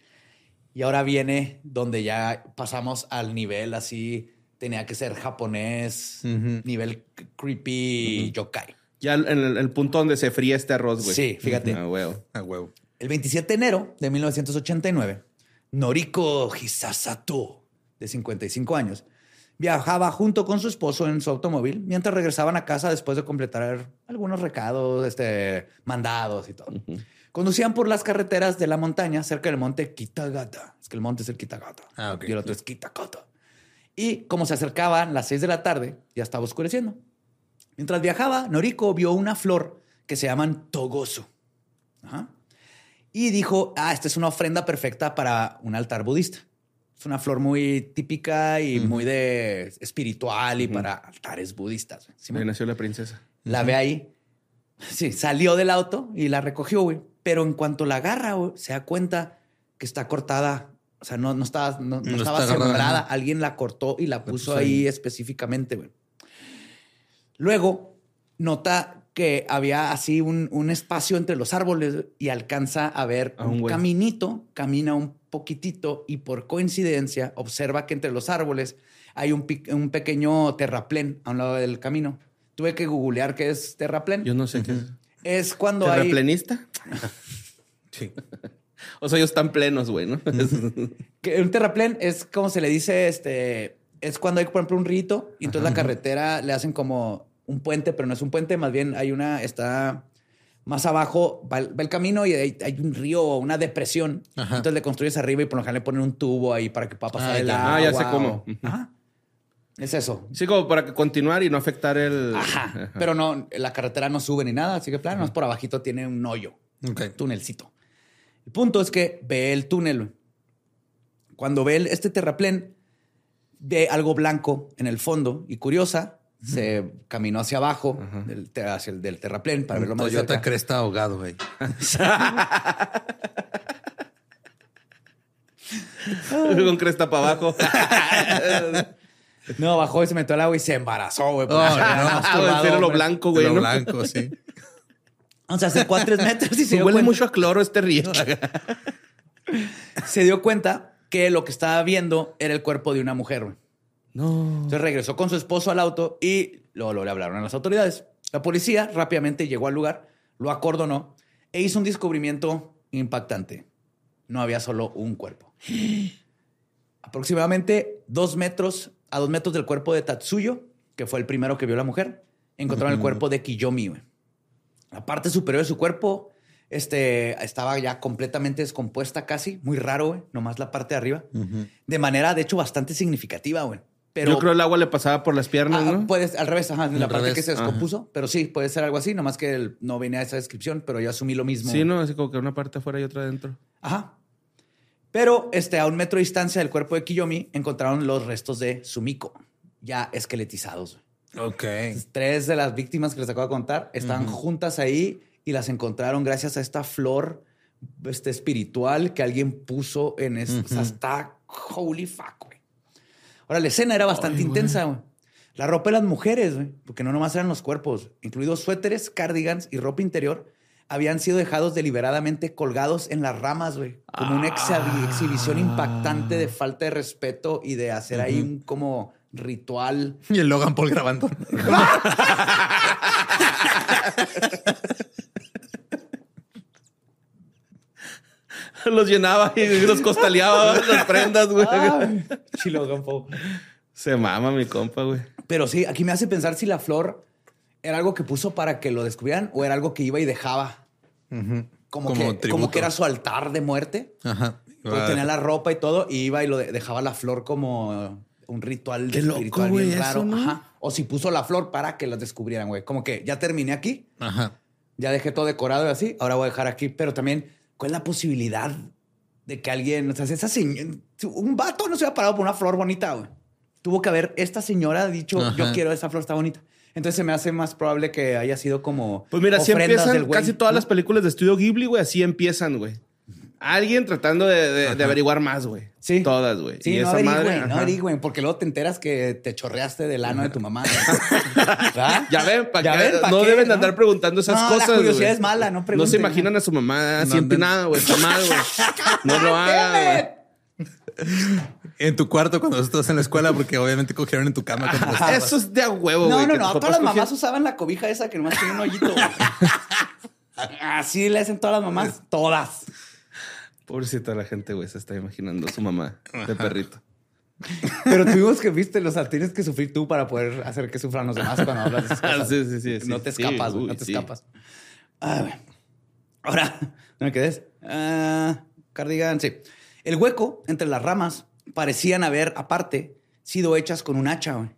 Y ahora viene donde ya pasamos al nivel así, tenía que ser japonés, nivel creepy yokai. Ya en el, el punto donde se fría este arroz, güey. Sí, fíjate. Ah, huevo. A huevo. El 27 de enero de 1989, Noriko Hisasato, de 55 años, viajaba junto con su esposo en su automóvil mientras regresaban a casa después de completar algunos recados, este, mandados y todo. Conducían por las carreteras de la montaña cerca del monte Kitagata. Es que el monte es el Kitagata. Ah, ok. Y el otro es Kitakata. Y como se acercaban las 6 de la tarde, ya estaba oscureciendo. Mientras viajaba, Noriko vio una flor que se llaman Togoso. Ajá. Y dijo, ah, esta es una ofrenda perfecta para un altar budista. Es una flor muy típica y muy de espiritual y para altares budistas. ¿Sí me- nació la princesa. la ve ahí. Sí, salió del auto y la recogió, güey. Pero en cuanto la agarra, güey, se da cuenta que está cortada. O sea, no, no estaba, no, no No estaba sembrada. Alguien la cortó y la puso puso ahí ahí. específicamente, güey. Luego nota que había así un, un espacio entre los árboles y alcanza a ver un güey. caminito, camina un poquitito y por coincidencia observa que entre los árboles hay un, un pequeño terraplén a un lado del camino. Tuve que googlear qué es terraplén. Yo no sé qué es. Es cuando hay... ¿Terraplenista? [laughs] Sí. O sea, ellos están plenos, güey, ¿no? que un terraplén es como se le dice, este... es cuando hay, por ejemplo, un rito y entonces la carretera le hacen como un puente, pero no es un puente, más bien hay una, está más abajo, va, el- va el camino y hay, hay un río o una depresión. Ajá. Entonces le construyes arriba y por lo general le ponen un tubo ahí para que pueda pasar Ah, el ya. agua. Ah, ya sé cómo. Ajá. Es eso. Sí, como para que continuar y no afectar el. Ajá. Pero no, la carretera no sube ni nada, así que plano, más por abajito tiene un hoyo, Ok. túnelcito. El punto es que ve el túnel. Cuando ve el- este terraplén, ve algo blanco en el fondo y curiosa, se caminó hacia abajo, del, hacia el del terraplén para verlo más de Toyota cerca. Cresta ahogado, güey. [laughs] Con cresta para abajo. [laughs] No, bajó y se metió al agua y se embarazó, güey. Oh, se no. [laughs] era lo blanco, güey. Lo ¿no? blanco, sí. O sea, se acercó a tres metros y se dio Huele cuenta- mucho a cloro este río. se dio cuenta que lo que estaba viendo era el cuerpo de una mujer. no. Entonces regresó con su esposo al auto y luego, luego le hablaron a las autoridades. La policía rápidamente llegó al lugar, lo acordonó e hizo un descubrimiento impactante. No había solo un cuerpo. Aproximadamente dos metros a dos metros del cuerpo de Tatsuyo, que fue el primero que vio la mujer, encontraron el cuerpo de Kiyomi. La parte superior de su cuerpo este, estaba ya completamente descompuesta casi, muy raro, güey, nomás la parte de arriba. De manera, de hecho, bastante significativa, güey. Pero Yo creo el agua le pasaba por las piernas, Ah, ¿no? Puedes, al revés, ajá, la parte revés, que se ajá. descompuso, pero sí, puede ser algo así, nomás que el- no venía esa descripción, pero yo asumí lo mismo. Sí, ¿no? Así como que una parte afuera y otra adentro. Ajá. Pero este, a un metro de distancia del cuerpo de Kiyomi encontraron los restos de Sumiko, ya esqueletizados. Ok. Tres de las víctimas que les acabo de contar estaban juntas ahí y las encontraron gracias a esta flor este, espiritual que alguien puso en eso. O sea, está holy fuck, güey. Ahora, la escena era bastante intensa, güey. La ropa de las mujeres, güey, porque no nomás eran los cuerpos, incluidos suéteres, cardigans y ropa interior, habían sido dejados deliberadamente colgados en las ramas, güey, como una exhi- exhibición impactante de falta de respeto y de hacer ahí un como ritual Y el Logan Paul grabando. [laughs] [laughs] Los llenaba y los costaleaba las prendas, güey. Chilo. Se mama mi compa, güey. Pero sí, aquí me hace pensar si la flor era algo que puso para que lo descubrieran o era algo que iba y dejaba. Como, Como que, tributo. como que era su altar de muerte. Ajá. Tenía la ropa y todo, y iba y lo de- dejaba la flor como un ritual Qué loco, espiritual bien raro. ¿no? Ajá. O si puso la flor para que las descubrieran, güey. Como que ya terminé aquí, Ajá. ya dejé todo decorado y así, ahora voy a dejar aquí. Pero también, ¿cuál es la posibilidad de que alguien, o sea, esa señora, un vato no se hubiera parado por una flor bonita, güey. Tuvo que haber esta señora dicho, Ajá. yo quiero esa flor, está bonita. Entonces se me hace más probable que haya sido como. Pues mira, así ofrendas del empiezan güey, casi todas ¿no? las películas de estudio Ghibli, güey. Así empiezan, güey. Alguien tratando de, de- de averiguar más, güey. Sí. Todas, güey. Sí, Y no esa madre, averigüen, no ajá. averigüen, porque luego te enteras que te chorreaste del ano de tu mamá. [laughs] ¿Verdad? Ya ven, ¿para qué? ven, ¿pa' no qué, deben de no? andar preguntando esas No, la cosas. curiosidad güey. es mala, no No se pregunten. imaginan a su mamá No anden- empinada, güey. Está mal, güey. [laughs] No lo hagan. En tu cuarto cuando estás en la escuela, porque obviamente cogieron en tu cama. Eso es de a huevo, No, güey. no, no. tus Todas las mamás cogieron- usaban la cobija esa que nomás tiene un hoyito. [laughs] Así le hacen todas las mamás. Todas. Pobrecita la gente, güey. Se está imaginando a su mamá de perrito. Pero tuvimos que, viste, los tienes que sufrir tú para poder hacer que sufran los demás cuando hablas de esas [laughs] cosas. Sí, sí, sí, sí. No te escapas, güey. No te escapas. Ah. Ahora, [laughs] no me quedes. Ah, cardigan, sí. El hueco entre las ramas parecían haber, aparte, sido hechas con un hacha, güey.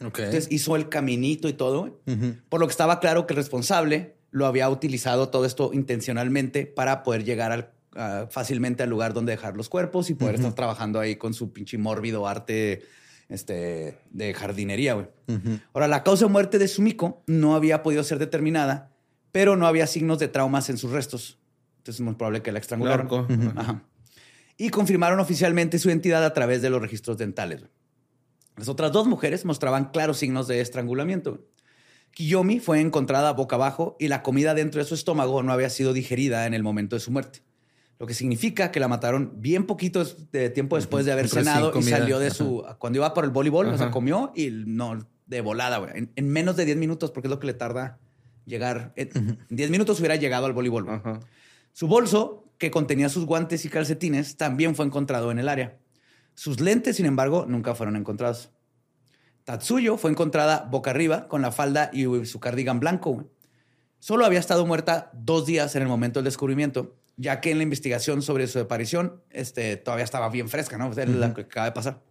Entonces hizo el caminito y todo. Por lo que estaba claro que el responsable lo había utilizado todo esto intencionalmente para poder llegar al- a- fácilmente al lugar donde dejar los cuerpos y poder estar trabajando ahí con su pinche mórbido arte este, de jardinería, güey. Ahora, la causa de muerte de Sumiko no había podido ser determinada, pero no había signos de traumas en sus restos. Entonces es muy probable que la estrangularon. Claro. Ujú. Ajá. Y confirmaron oficialmente su identidad a través de los registros dentales. güey. Las otras dos mujeres mostraban claros signos de estrangulamiento. Kiyomi fue encontrada boca abajo y la comida dentro de su estómago no había sido digerida en el momento de su muerte. Lo que significa que la mataron bien poquito de tiempo después de haber cenado y salió de su... Cuando iba por el voleibol, o sea, Ajá. comió y no, de volada, güey. En, en menos de 10 minutos, porque es lo que le tarda llegar. En 10 minutos hubiera llegado al voleibol. Ajá. Su bolso, que contenía sus guantes y calcetines, también fue encontrado en el área. Sus lentes, sin embargo, nunca fueron encontrados. Tatsuyo fue encontrada boca arriba con la falda y su cardigan blanco. Solo había estado muerta dos días en el momento del descubrimiento, ya que en la investigación sobre su aparición este, todavía estaba bien fresca, ¿no? Es lo que acaba de pasar.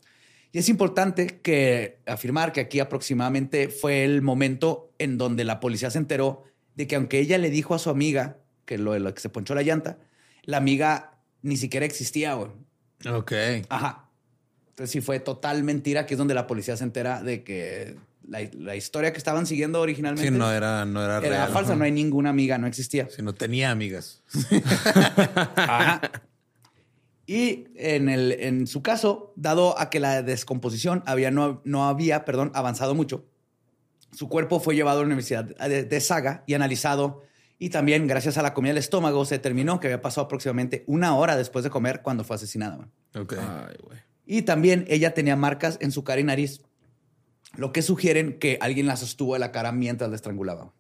Y es importante que afirmar que aquí aproximadamente fue el momento en donde la policía se enteró de que aunque ella le dijo a su amiga que lo, lo que se ponchó la llanta, la amiga ni siquiera existía, güey. Ok. Ajá. Entonces sí fue total mentira, que es donde la policía se entera de que la, la historia que estaban siguiendo originalmente Sí, no era, no era, era real. falsa, no hay ninguna amiga, no existía. Si no tenía amigas. Ajá. Y en, el, en su caso, dado a que la descomposición había, no, no había perdón, avanzado mucho, su cuerpo fue llevado a la Universidad de, de Saga y analizado. Y también, gracias a la comida del estómago, se determinó que había pasado aproximadamente una hora después de comer cuando fue asesinada. man. Ok. Ay, güey. Y también ella tenía marcas en su cara y nariz, lo que sugieren que alguien la sostuvo de la cara mientras la estrangulaba.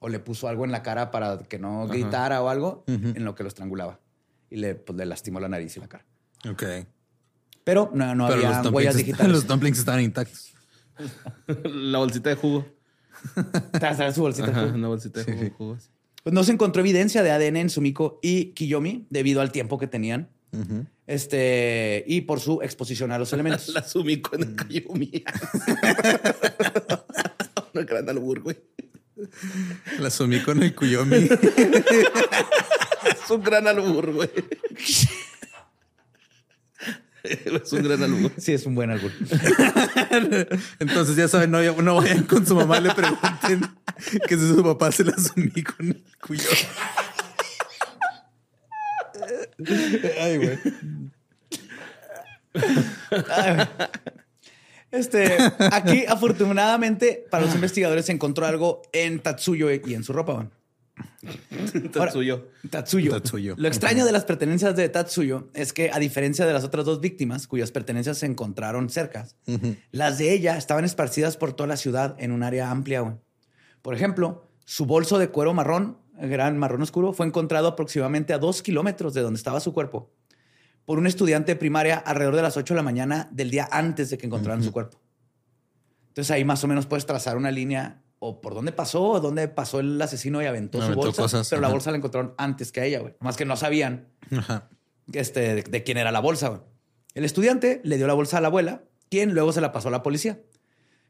O le puso algo en la cara para que no Ajá. gritara o algo en lo que lo estrangulaba. Y le, pues, le lastimó la nariz y la cara. Ok. Pero no, no Pero había huellas digitales. [laughs] los dumplings estaban intactos. [laughs] La bolsita de jugo. [laughs] Su bolsita. Ajá, una bolsita de jugo. jugo, sí. Pues no se encontró evidencia de ADN en Sumiko y Kiyomi debido al tiempo que tenían. Este, y por su exposición a los [laughs] elementos. La sumí con el Kayumi. [laughs] Una gran albur, güey. La sumí con el Kuyomi. Es un gran albur, güey. Es un gran albur. Sí, es un buen árbol. [laughs] Entonces, ya saben, no, no vayan con su mamá le pregunten que si su papá se la sumí con el Kuyomi. [laughs] Ay, güey. Este, aquí, afortunadamente, para los investigadores se encontró algo en Tatsuyo y en su ropa. güey. Tatsuyo. Tatsuyo. Tatsuyo. Lo extraño de las pertenencias de Tatsuyo es que, a diferencia de las otras dos víctimas, cuyas pertenencias se encontraron cerca, las de ella estaban esparcidas por toda la ciudad en un área amplia. güey. Por ejemplo, su bolso de cuero marrón, gran marrón oscuro, fue encontrado aproximadamente a dos kilómetros de donde estaba su cuerpo por un estudiante de primaria alrededor de las 8 de la mañana del día antes de que encontraran su cuerpo. Entonces ahí más o menos puedes trazar una línea o por dónde pasó o dónde pasó el asesino y aventó, su bolsa. cosas, pero la bolsa la encontraron antes que a ella, güey. Más que no sabían Ajá. este, de, de quién era la bolsa. güey. El estudiante le dio la bolsa a la abuela, quien luego se la pasó a la policía.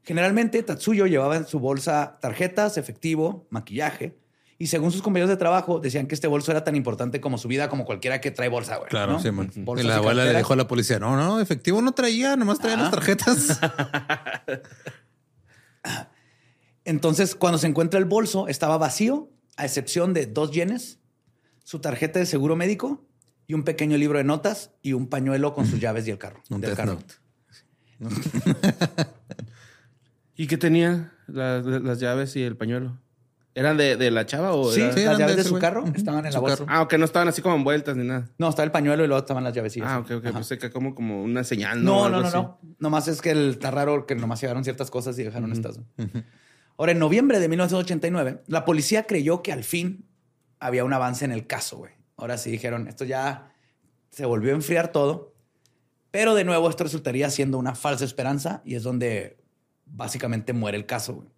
Generalmente, Tatsuyo llevaba en su bolsa tarjetas, efectivo, maquillaje. Y según sus compañeros de trabajo, decían que este bolso era tan importante como su vida, como cualquiera que trae bolsa, güey. Claro, ¿no? sí, man. Y la abuela le dijo a la policía, no, no, efectivo no traía, nomás traía las tarjetas. [laughs] Entonces, cuando se encuentra el bolso, estaba vacío, a excepción de dos yenes, su tarjeta de seguro médico y un pequeño libro de notas y un pañuelo con sus llaves y el carro. Un del carro. Note. [laughs] ¿Y qué tenía las llaves y el pañuelo? ¿Eran de, de la chava o Sí, era- Sí, las eran llaves de de ese su güey. carro estaban en la su bolsa. carro. Ah, ok, no estaban así como envueltas ni nada. No, estaba el pañuelo y luego estaban las llaves. Ah, ok, ok. Ajá. Pensé que como, como una señal. No, O no, algo no, así. no. Nomás es que el, está raro que nomás llevaron ciertas cosas y dejaron estas. Ahora, en noviembre de 1989, la policía creyó que al fin había un avance en el caso, güey. Ahora sí dijeron, esto ya se volvió a enfriar todo, pero de nuevo esto resultaría siendo una falsa esperanza y es donde básicamente muere el caso, güey.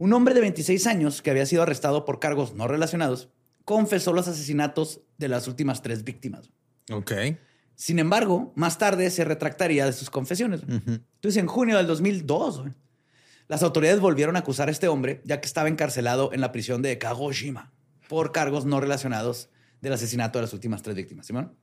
Un hombre de 26 años que había sido arrestado por cargos no relacionados confesó los asesinatos de las últimas tres víctimas. Ok. Sin embargo, más tarde se retractaría de sus confesiones. Entonces, en junio del 2002, güey, las autoridades volvieron a acusar a este hombre, ya que estaba encarcelado en la prisión de Kagoshima por cargos no relacionados del asesinato de las últimas tres víctimas. ¿Simón?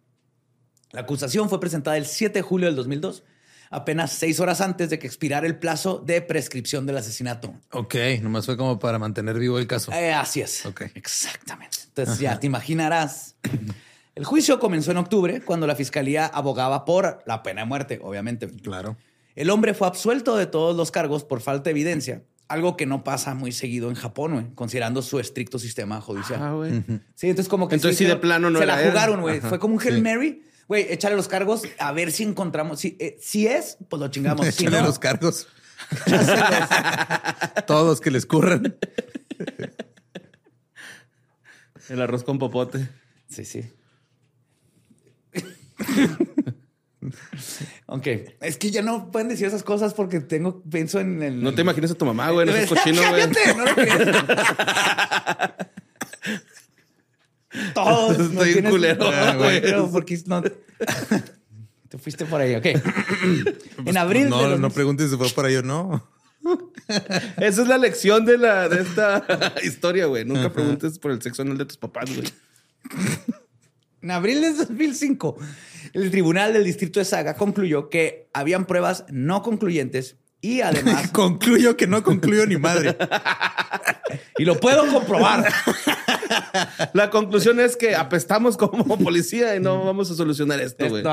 La acusación fue presentada el 7 de julio del 2002, apenas seis horas antes de que expirara el plazo de prescripción del asesinato. Ok, nomás fue como para mantener vivo el caso. Eh, así es. Ok. Exactamente. Entonces ya te imaginarás. El juicio comenzó en octubre cuando la fiscalía abogaba por la pena de muerte, obviamente. Claro. El hombre fue absuelto de todos los cargos por falta de evidencia, algo que no pasa muy seguido en Japón, güey, considerando su estricto sistema judicial. Ah, güey. Sí, entonces como que Entonces sí, de plano no se era la jugaron, güey. Fue como un Hail sí. Mary. Güey, échale los cargos a ver si encontramos. Si, eh, si es, pues lo chingamos. [laughs] Si Échale no, los cargos. [laughs] Todos que les curran. El arroz con popote. Sí, sí. [laughs] Ok. Es que ya no pueden decir esas cosas porque tengo, pienso en el. No te imaginas a tu mamá, güey, no es cochino, güey. Cállate, no. Todos. [laughs] Estoy no tienes- culero, Ah, güey. Pero porque no. [laughs] Te fuiste por ahí, ok. en abril. No, los- no preguntes si fue para yo, no. [laughs] Esa es la lección de la de esta historia, güey. Nunca preguntes por el sexo anal de tus papás, güey. En abril de 2005, el tribunal del distrito de Saga concluyó que habían pruebas no concluyentes y además. Concluyo que no concluyo ni madre. y lo puedo comprobar. La conclusión es que apestamos como [laughs] policía y no vamos a solucionar esto, güey.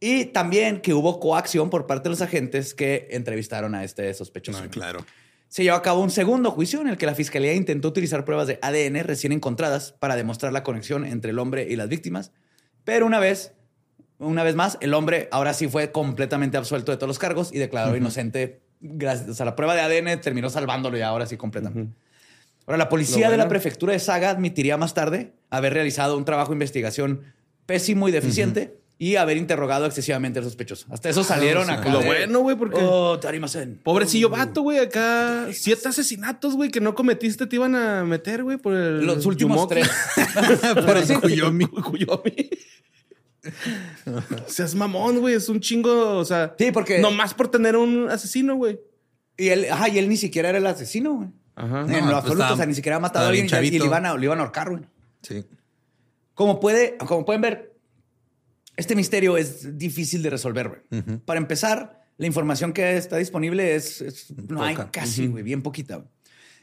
Y también que hubo coacción por parte de los agentes que entrevistaron a este sospechoso. No, claro. Se llevó a cabo un segundo juicio en el que la fiscalía intentó utilizar pruebas de ADN recién encontradas para demostrar la conexión entre el hombre y las víctimas. Pero una vez, una vez más, el hombre ahora sí fue completamente absuelto de todos los cargos y declarado inocente. Gracias. O sea, la prueba de ADN terminó salvándolo ya ahora sí completamente. Ahora, la policía de la prefectura de Saga admitiría más tarde haber realizado un trabajo de investigación pésimo y deficiente y haber interrogado excesivamente al sospechoso. Hasta eso salieron o sea, acá. lo de, bueno, güey, porque- Oh, Tarimasen. Pobrecillo vato, güey. Acá siete asesinatos, güey, que no cometiste te iban a meter, güey, por el. Los últimos Yumoki. tres. [laughs] Por el Cuyomi. Cuyomi. [laughs] Seas mamón, güey. Es un chingo. O sea, Sí, porque- Nomás por tener un asesino, güey. Y él, ajá, y él ni siquiera era el asesino, güey. Ajá. en No, lo pues absoluto, estaba- o sea, ni siquiera ha matado a alguien y, y le, iban a, le iban a ahorcar, güey. Sí. Como, puede, como pueden ver, este misterio es difícil de resolver, güey. Para empezar, la información que está disponible es, es- no hay casi, güey, bien poquita. güey.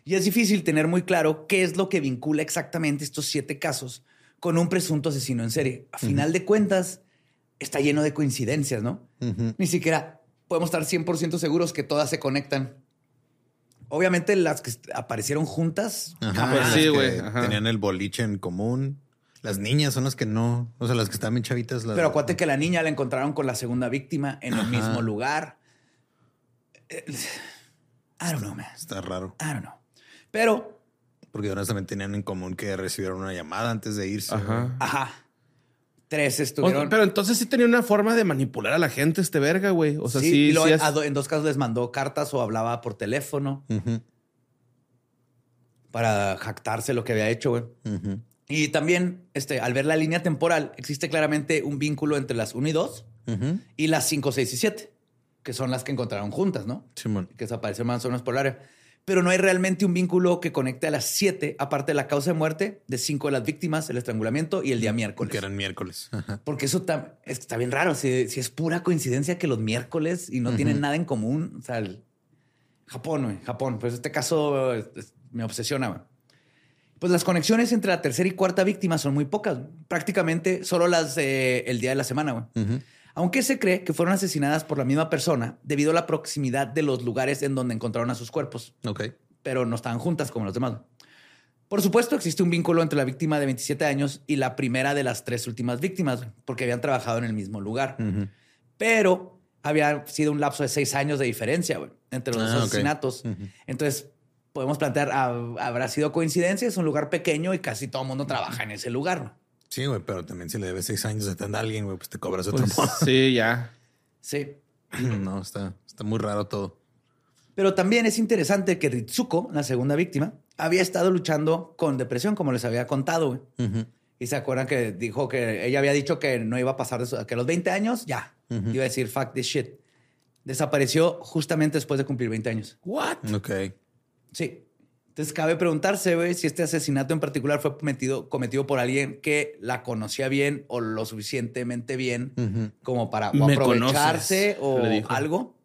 Y es difícil tener muy claro qué es lo que vincula exactamente estos siete casos con un presunto asesino en serie. A final de cuentas, está lleno de coincidencias, ¿no? Ni siquiera podemos estar 100% seguros que todas se conectan. Obviamente las que aparecieron juntas, Ajá, Pues sí, güey. Tenían el boliche en común. Las niñas son las que no, o sea, las que están bien chavitas. las- Pero acuérdate que la niña la encontraron con la segunda víctima en el mismo lugar. Eh, I don't know, man. Está raro. I don't know. Pero, Porque también tenían en común que recibieron una llamada antes de irse. Ajá. ajá. Tres O- estuvieron. pero entonces sí tenía una forma de manipular a la gente este verga, güey. O sea, sí, sí, y luego sí a es- do- en dos casos les mandó cartas o hablaba por teléfono para jactarse lo que había hecho, güey. Y también, este, al ver la línea temporal, existe claramente un vínculo entre las 1 y 2 Ujú. y las 5, 6 y 7, que son las que encontraron juntas, ¿no? Simón. que desaparecieron más o menos por el área. Pero no hay realmente un vínculo que conecte a las siete, aparte de la causa de muerte de cinco de las víctimas, el estrangulamiento y el día miércoles. Que eran miércoles. Ajá. Porque eso tam- es- está bien raro. Si, si es pura coincidencia que los miércoles y no tienen nada en común. O sea, el- Japón, Japón. Pues este caso me obsesiona. Pues las conexiones entre la tercera y cuarta víctima son muy pocas. Prácticamente solo las el día de la semana. güey. Aunque se cree que fueron asesinadas por la misma persona debido a la proximidad de los lugares en donde encontraron a sus cuerpos, Ok. pero no estaban juntas como los demás. Por supuesto, existe un vínculo entre la víctima de 27 años y la primera de las tres últimas víctimas, porque habían trabajado en el mismo lugar. Pero había sido un lapso de seis años de diferencia entre los Ah, dos ok. asesinatos. Entonces, podemos plantear, ¿hab- ¿habrá sido coincidencia? Es un lugar pequeño y casi todo el mundo trabaja en ese lugar. Sí, güey, pero también si le debes seis años de atender a alguien, güey, pues te cobras otro Pues, modo. sí, ya. Sí. [clears throat] No, está, está muy raro todo. Pero también es interesante que Ritsuko, la segunda víctima, había estado luchando con depresión, como les había contado. güey. Y se acuerdan que dijo que ella había dicho que no iba a pasar de eso, que a los 20 años ya iba a decir fuck this shit. Desapareció justamente después de cumplir 20 años. What? Ok. Sí. Entonces cabe preguntarse, güey, si este asesinato en particular fue cometido, cometido por alguien que la conocía bien o lo suficientemente bien como para o aprovecharse conoces, o algo.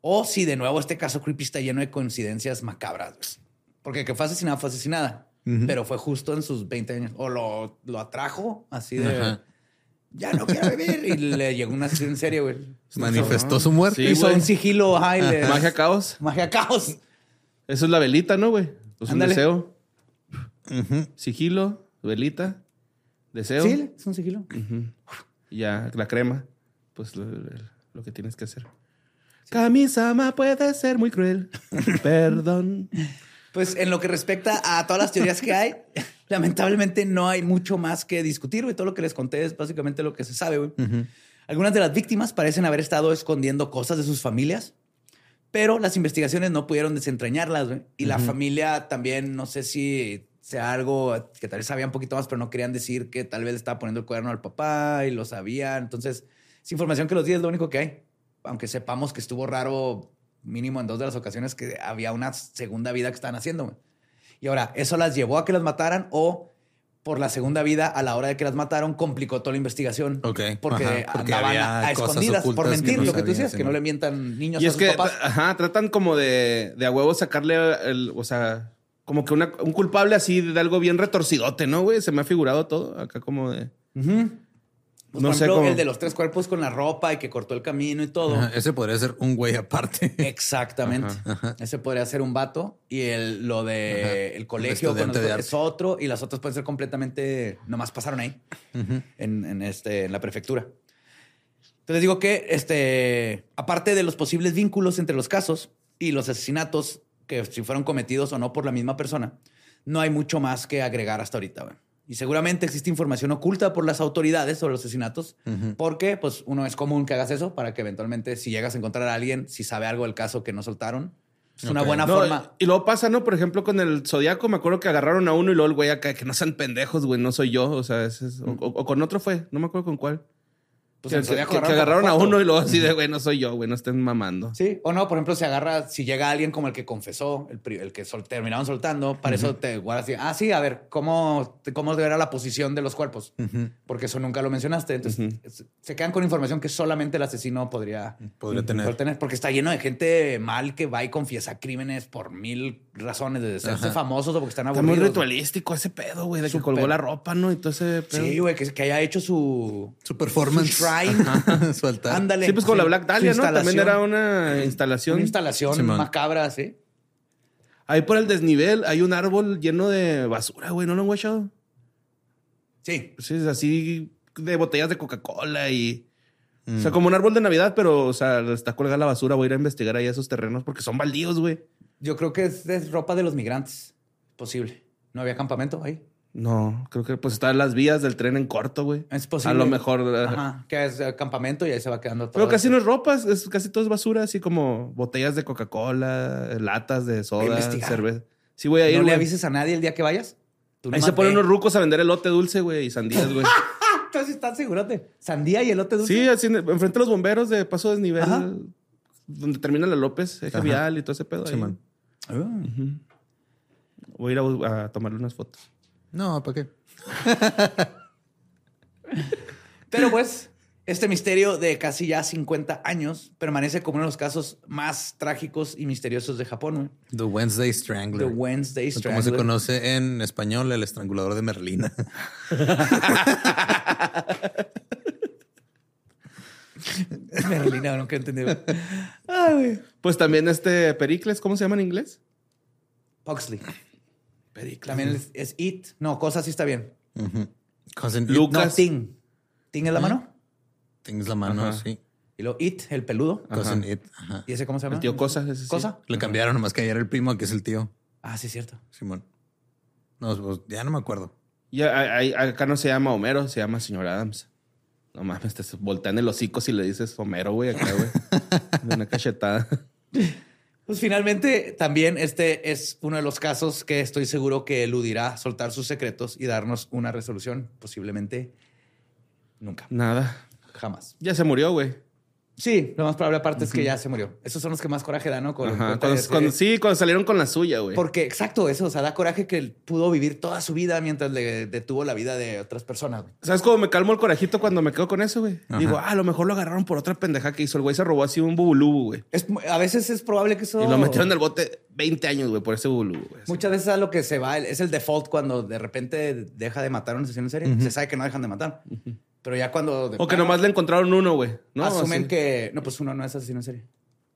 O si de nuevo este caso creepy está lleno de coincidencias macabras. güey. Porque que fue asesinada, fue asesinada. Ujú. Pero fue justo en sus 20 años. O lo, lo atrajo así de... Ajá. Ya no quiero vivir. Y le llegó una asesino en serio, güey. [laughs] Manifestó su muerte. Sí, Hizo güey. un sigilo. ajá, y le- Magia caos. Magia caos. Eso es la velita, ¿no, güey? Pues un Ándale. deseo. Ujú. Sigilo, velita, deseo. Sí, es un sigilo. Y ya, la crema. Pues lo, lo que tienes que hacer. Kamisama puede ser muy cruel. [laughs] Perdón. Pues en lo que respecta a todas las teorías que hay, [laughs] lamentablemente no hay mucho más que discutir, güey. Todo lo que les conté es básicamente lo que se sabe, güey. Algunas de las víctimas parecen haber estado escondiendo cosas de sus familias, pero las investigaciones no pudieron desentrañarlas. güey. Y la familia también, no sé si sea algo que tal vez sabían un poquito más, pero no querían decir que tal vez le estaba poniendo el cuaderno al papá y lo sabían. Entonces, es información que los días es lo único que hay. Aunque sepamos que estuvo raro mínimo en dos de las ocasiones que había una segunda vida que estaban haciendo. güey. Y ahora, ¿eso las llevó a que las mataran o por la segunda vida a la hora de que las mataron complicó toda la investigación? Ok, Porque, ajá, porque andaban a escondidas por mentir, no lo que tú decías, sí, que no le mientan niños Y a es sus que, papás. ajá, tratan como de, de a huevo sacarle el, o sea, como que una- un culpable así de algo bien retorcidote, ¿no, güey? Se me ha figurado todo acá como de... Pues, no por sé ejemplo, cómo- el de los tres cuerpos con la ropa y que cortó el camino y todo. Ajá, ese podría ser un güey aparte. Exactamente. Ese podría ser un vato. Y el, lo de el colegio estudiante con- de arte. es otro. Y las otras pueden ser completamente. Nomás pasaron ahí. en, en este, en la prefectura. Entonces digo que, este, aparte de los posibles vínculos entre los casos y los asesinatos que si fueron cometidos o no por la misma persona, no hay mucho más que agregar hasta ahorita. güey. Y seguramente existe información oculta por las autoridades sobre los asesinatos, porque pues uno es común que hagas eso para que eventualmente si llegas a encontrar a alguien, si sabe algo del caso que no soltaron, es una buena No, forma. Y luego pasa, ¿no? Por ejemplo, con el Zodíaco, me acuerdo que agarraron a uno y luego el güey acá, que no sean pendejos, güey, no soy yo. O sea, ese es- o, o- o con otro fue, no me acuerdo con cuál. Pues que, agarraron a uno y luego así de, güey, no soy yo, güey, no estén mamando. Sí, o no, por ejemplo, si agarra, si llega alguien como el que confesó, el, el que sol- terminaron soltando, para eso te guardas así, ah, sí, a ver, ¿cómo, cómo era la posición de los cuerpos? Porque eso nunca lo mencionaste. Entonces, es- se quedan con información que solamente el asesino podría, Podría tener. Porque está lleno de gente mal que va y confiesa crímenes por mil razones, desde serse famosos o porque están Está muy aburridos. ritualístico ese pedo, güey, de que colgó la ropa, ¿no? Y todo ese pedo. Sí, güey, que, que haya hecho su, Su performance. su shrine. [laughs] Su altar. Ándale. Sí, pues como la Black Dahlia, ¿no? También era una instalación. Una instalación Simón. macabra, sí. Ahí por el desnivel hay un árbol lleno de basura, güey, ¿no lo han guachado? Sí, Sí, es así de botellas de Coca-Cola y... O Mm. sea, como un árbol de Navidad, pero, o sea, está colgada la basura. Voy a ir a investigar ahí esos terrenos porque son baldíos, güey. Yo creo que es, es ropa de los migrantes. Posible. No había campamento ahí. No, creo que pues están las vías del tren en corto, güey. Es posible. A lo mejor... eh, Ajá. Que es eh, campamento y ahí se va quedando todo. Pero casi no es ropa, es- es casi todo es basura, así como botellas de Coca-Cola, latas de soda, cerveza. Sí, voy a ir, No le avises a nadie el día que vayas. Tú Ahí se ponen unos rucos a vender elote dulce, güey, y sandías, güey. [laughs] Entonces estás segurote. Sandía y elote dulce. sí, así en- enfrente de los bomberos de paso desnivel, Ajá. donde termina la López, eje Ajá. vial y todo ese pedo. ahí. Voy a ir a, tomarle unas fotos. No, ¿para qué? [laughs] Pero pues, este misterio de casi ya 50 años permanece como uno de los casos más trágicos y misteriosos de Japón. The Wednesday Strangler. The Wednesday Como se Strangler. conoce en español, el estrangulador de Merlina. [laughs] [laughs] [laughs] Merlina, nunca. Ay, güey. Pues también este Pericles, ¿cómo se llama en inglés? Huxley. También es, es It. No, cosa sí está bien. No, Lucas. Ting. Ting es la mano. Tienes la mano, Ajá. sí. Y luego It, el peludo. Cousin It. Ajá. ¿Y ese cómo se llama? El tío Cosa. ese sí. ¿Cosa? Le cambiaron nomás que ayer el primo, que es el tío. Ah, sí, es cierto. Simón. No, pues, ya no me acuerdo. Y a- a- acá no se llama Homero, se llama señor Adams. No mames, te voltean el hocico si le dices Homero, güey, acá, güey. [laughs] De una cachetada. Pues finalmente también este es uno de los casos que estoy seguro que eludirá soltar sus secretos y darnos una resolución. Posiblemente nunca, Nada. jamás. Ya se murió, güey. Sí, lo más probable aparte es que ya se murió. Esos son los que más coraje dan, ¿no? Con- Ajá. con- Cuando- con- cuando- sí, cuando salieron con la suya, güey. Porque exacto eso, o sea, da coraje que él pudo vivir toda su vida mientras le detuvo la vida de otras personas. güey. ¿Sabes cómo me calmo el corajito cuando me quedo con eso, güey? Ajá. Digo, ah, a lo mejor lo agarraron por otra pendeja que hizo. El güey se robó así un bubulubu, güey. Es, a veces es probable que eso... Y lo metieron en el bote 20 años, güey, por ese bubulubu, güey. así. Muchas veces a lo que se va es el default cuando de repente deja de matar a un asesino en serie. Se sabe que no dejan de matar. Pero ya cuando... O que plano nomás le encontraron uno, güey. ¿no? asumen Así. que... No, pues uno no es asesino en serie.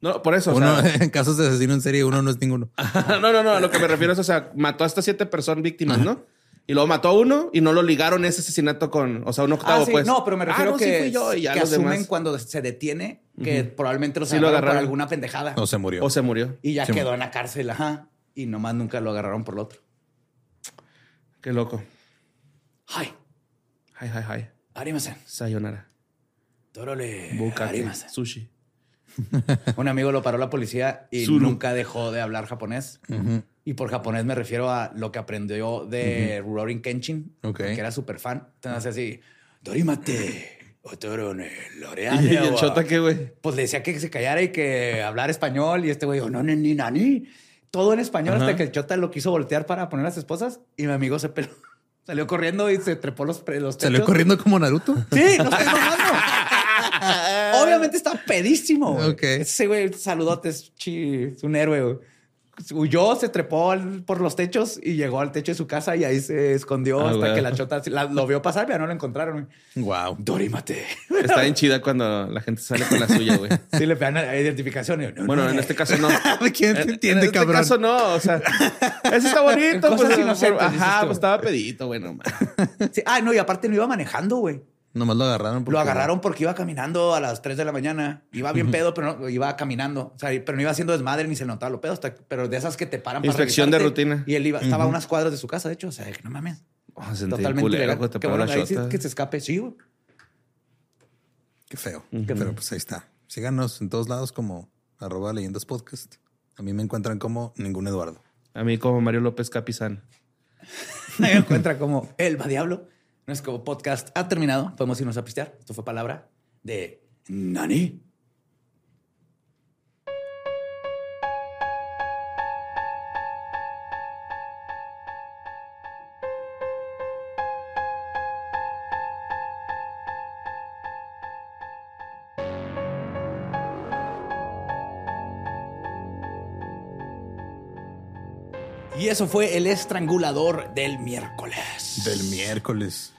No, por eso. o Uno, sea- [laughs] en casos de asesino en serie, uno no es ninguno. [laughs] no, no, no. A lo que me refiero es, o sea, mató hasta siete personas víctimas, ¿no? Y luego mató a uno y no lo ligaron ese asesinato con, o sea, un octavo, Ah, sí. pues. No, pero me Ah, refiero no, sí que, fui yo y ya que los asumen demás. cuando se detiene que probablemente los Sí lo agarraron por alguna pendejada. O se murió. O se murió. Y ya Sí, quedó en la cárcel, ajá. Y nomás nunca lo agarraron por lo otro. Qué loco. Ay, Hi, hi, hi. Arimasen. Sayonara. Torole. Bukake, arimasu". sushi. [laughs] Un amigo lo paró la policía y nunca dejó de hablar japonés. Y por japonés me refiero a lo que aprendió de Rurouni Kenshin, Ok. que era súper fan. Entonces así, Dorimate, otorone, [laughs] ¿Y loreane, el wa". chota qué, güey? Pues le decía que se callara y que hablar español. Y este güey dijo, no, ni, ni, nani. Todo en español Ajá. hasta que el chota lo quiso voltear para poner a las esposas. Y mi amigo se peló. Salió corriendo y se trepó los, los Salió techos. corriendo como Naruto. Sí, no estoy mamando. [laughs] Obviamente está pedísimo. güey. Ok. Ese güey, saludotes, chi, es un héroe. güey. Huyó, se trepó al- por los techos y llegó al techo de su casa y ahí se escondió Ah, hasta que la chota la- lo vio pasar, pero no lo encontraron. Wow. Dorímate. Está bien chida cuando la gente sale con la suya, güey. [laughs] Sí, le pegan identificación. y no, Bueno, no, en este caso no. [laughs] ¿Quién te En- entiende, en este cabrón? caso no, o sea, [laughs] ese está bonito. Cosas Pues, inocentes, ajá, pues estaba pedito, güey, no mames. Sí. Ah, no, y aparte no iba manejando, güey. Nomás lo agarraron. porque- Lo agarraron porque iba caminando a las 3 de la mañana. Iba bien pedo, pero no, iba caminando. O sea, pero no iba haciendo desmadre ni se notaba lo pedo. hasta- pero de esas que te paran para Inspección de revisarte. rutina. Y él iba, estaba a unas cuadras de su casa, de hecho. O sea, que no mames. Oh, Totalmente culero, te Qué bueno, ahí sí que se escape. Sí, güey. Qué feo. Pero pues ahí está. Síganos en todos lados como arroba leyendas podcast. A mí me encuentran como ningún Eduardo. A mí como Mario López Capizán. [laughs] Me encuentra como El va Diablo. Nuestro podcast ha terminado. Podemos irnos a pistear. Esto fue palabra de Nani. Y eso fue el estrangulador del miércoles. Del miércoles.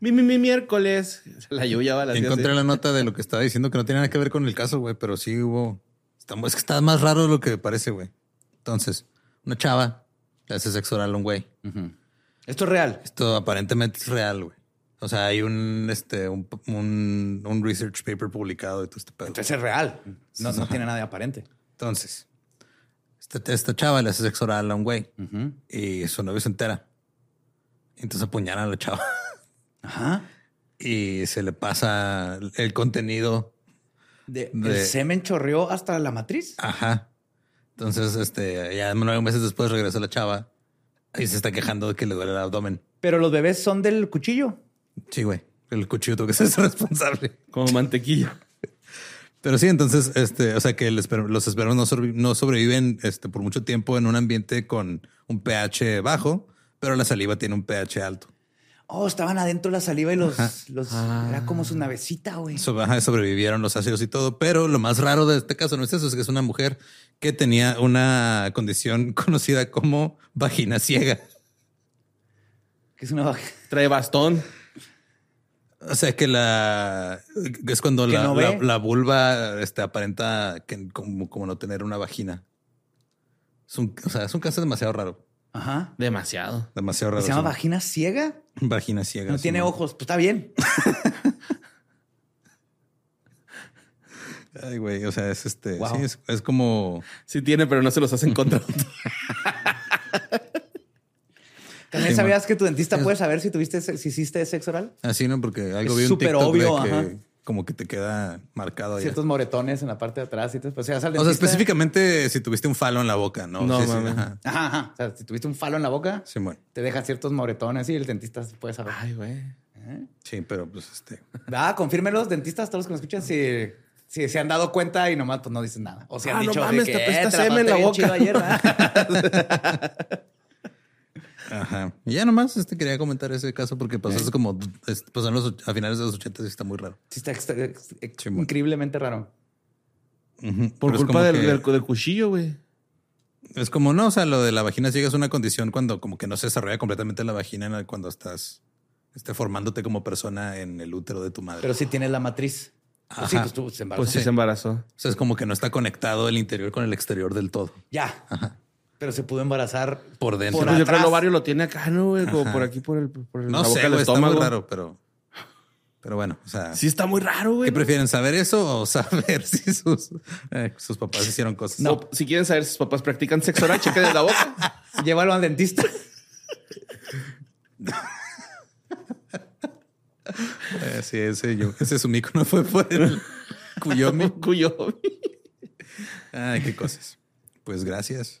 Mi, mi, mi miércoles. [laughs] La lluvia va a las Encontré la nota de lo que estaba diciendo que no tiene nada que ver con el caso, güey, pero sí hubo. Está, es que está más raro de lo que parece, güey. Entonces, una chava le hace sexo oral a un güey. Esto es real. Esto aparentemente es real, güey. O sea, hay un, este, un, un, un research paper publicado de todo este pedo. Entonces es real. No, no tiene nada de aparente. Entonces, esta, esta chava le hace sexo oral a un güey y su novio se entera. Entonces apuñalan a la chava [laughs] Ajá. y se le pasa el contenido. De, De- El semen chorreó hasta la matriz. Ajá. Entonces, este, ya nueve meses después regresa la chava y se está quejando de que le duele el abdomen. Pero los bebés son del cuchillo. Sí, güey. El cuchillo tuvo que ser [laughs] responsable. Como mantequilla. Pero sí, entonces, este, o sea que el esper- los espermos no, sobrevi- no sobreviven este, por mucho tiempo en un ambiente con un pH bajo, pero la saliva tiene un pH alto. Oh, estaban adentro la saliva y los. Ajá. los Era como su navecita, güey. So- ajá, sobrevivieron los ácidos y todo, pero lo más raro de este caso no es eso, es que es una mujer que tenía una condición [laughs] conocida como vagina ciega. Que es una. Trae bastón. O sea que la es cuando la, no la- ve. la vulva este, aparenta que como, como no tener una vagina. Es un, o sea, es un caso demasiado raro. Ajá. Demasiado. Demasiado raro. ¿Se llama vagina ciega? Vagina ciega. No sí, tiene ojos. Pues está bien. [laughs] Ay, güey. O sea, es este. Wow. Sí, es, es como. Sí tiene, pero no se los hacen contra. [laughs] ¿También Sí, sabías que tu dentista puede saber si tuviste si hiciste sexo oral? Así, ¿no? Porque algo Es vi un súper TikTok obvio, de que ajá. Como que te queda marcado ahí. Ciertos moretones en la parte de atrás. Y te, pues, vas al O sea, específicamente si tuviste un falo en la boca, ¿no? No, Sí, ajá. Ajá, ajá. O sea, si tuviste un falo en la boca, Sí, bueno. te dejan ciertos moretones y el dentista puede saber. Ay, güey. Sí, pero pues este. Ah, confírmelos, dentistas, todos los que nos escuchan, si, si se han dado cuenta y nomás pues, no dicen nada. O si han Ah, no dicho mames, de te que apesta "Eh, te la en la boca". chido ayer, ¿verdad? [laughs] Ajá. Y ya nomás este, quería comentar ese caso porque pasó hace como es- pasó en los, och- a finales de los 80 y está muy raro. sí, está, Sí, increíblemente raro. Por Pero culpa como del, que- del, del cuchillo, güey. Es como no, o sea, lo de la vagina ciega es una condición cuando como que no se desarrolla completamente la vagina cuando estás este, formándote como persona en el útero de tu madre. Pero si tienes la matriz. Pues sí, Ajá. pues tú se embarazó. Pues sí, se embarazó. o sea, es como que no está conectado el interior con el exterior del todo. Ya. Pero se pudo embarazar Por dentro. Por Pues yo creo que el atrás. ovario lo tiene acá, ¿no, güey? Como Ajá. por aquí, por el, por el- No la boca sé, del güey, está muy raro, pero pero bueno, o sea, Sí, está muy raro, güey. ¿qué prefieren saber eso o [laughs] saber si sus, eh, sus papás hicieron cosas? No. Si quieren saber si sus papás practican sexo oral, chequen de la boca. [laughs] Llévalo al dentista. [laughs] Eh, sí, ese, yo, ese sumico no fue por el Kuyomi. Kuyomi. Ay, qué cosas. Pues gracias,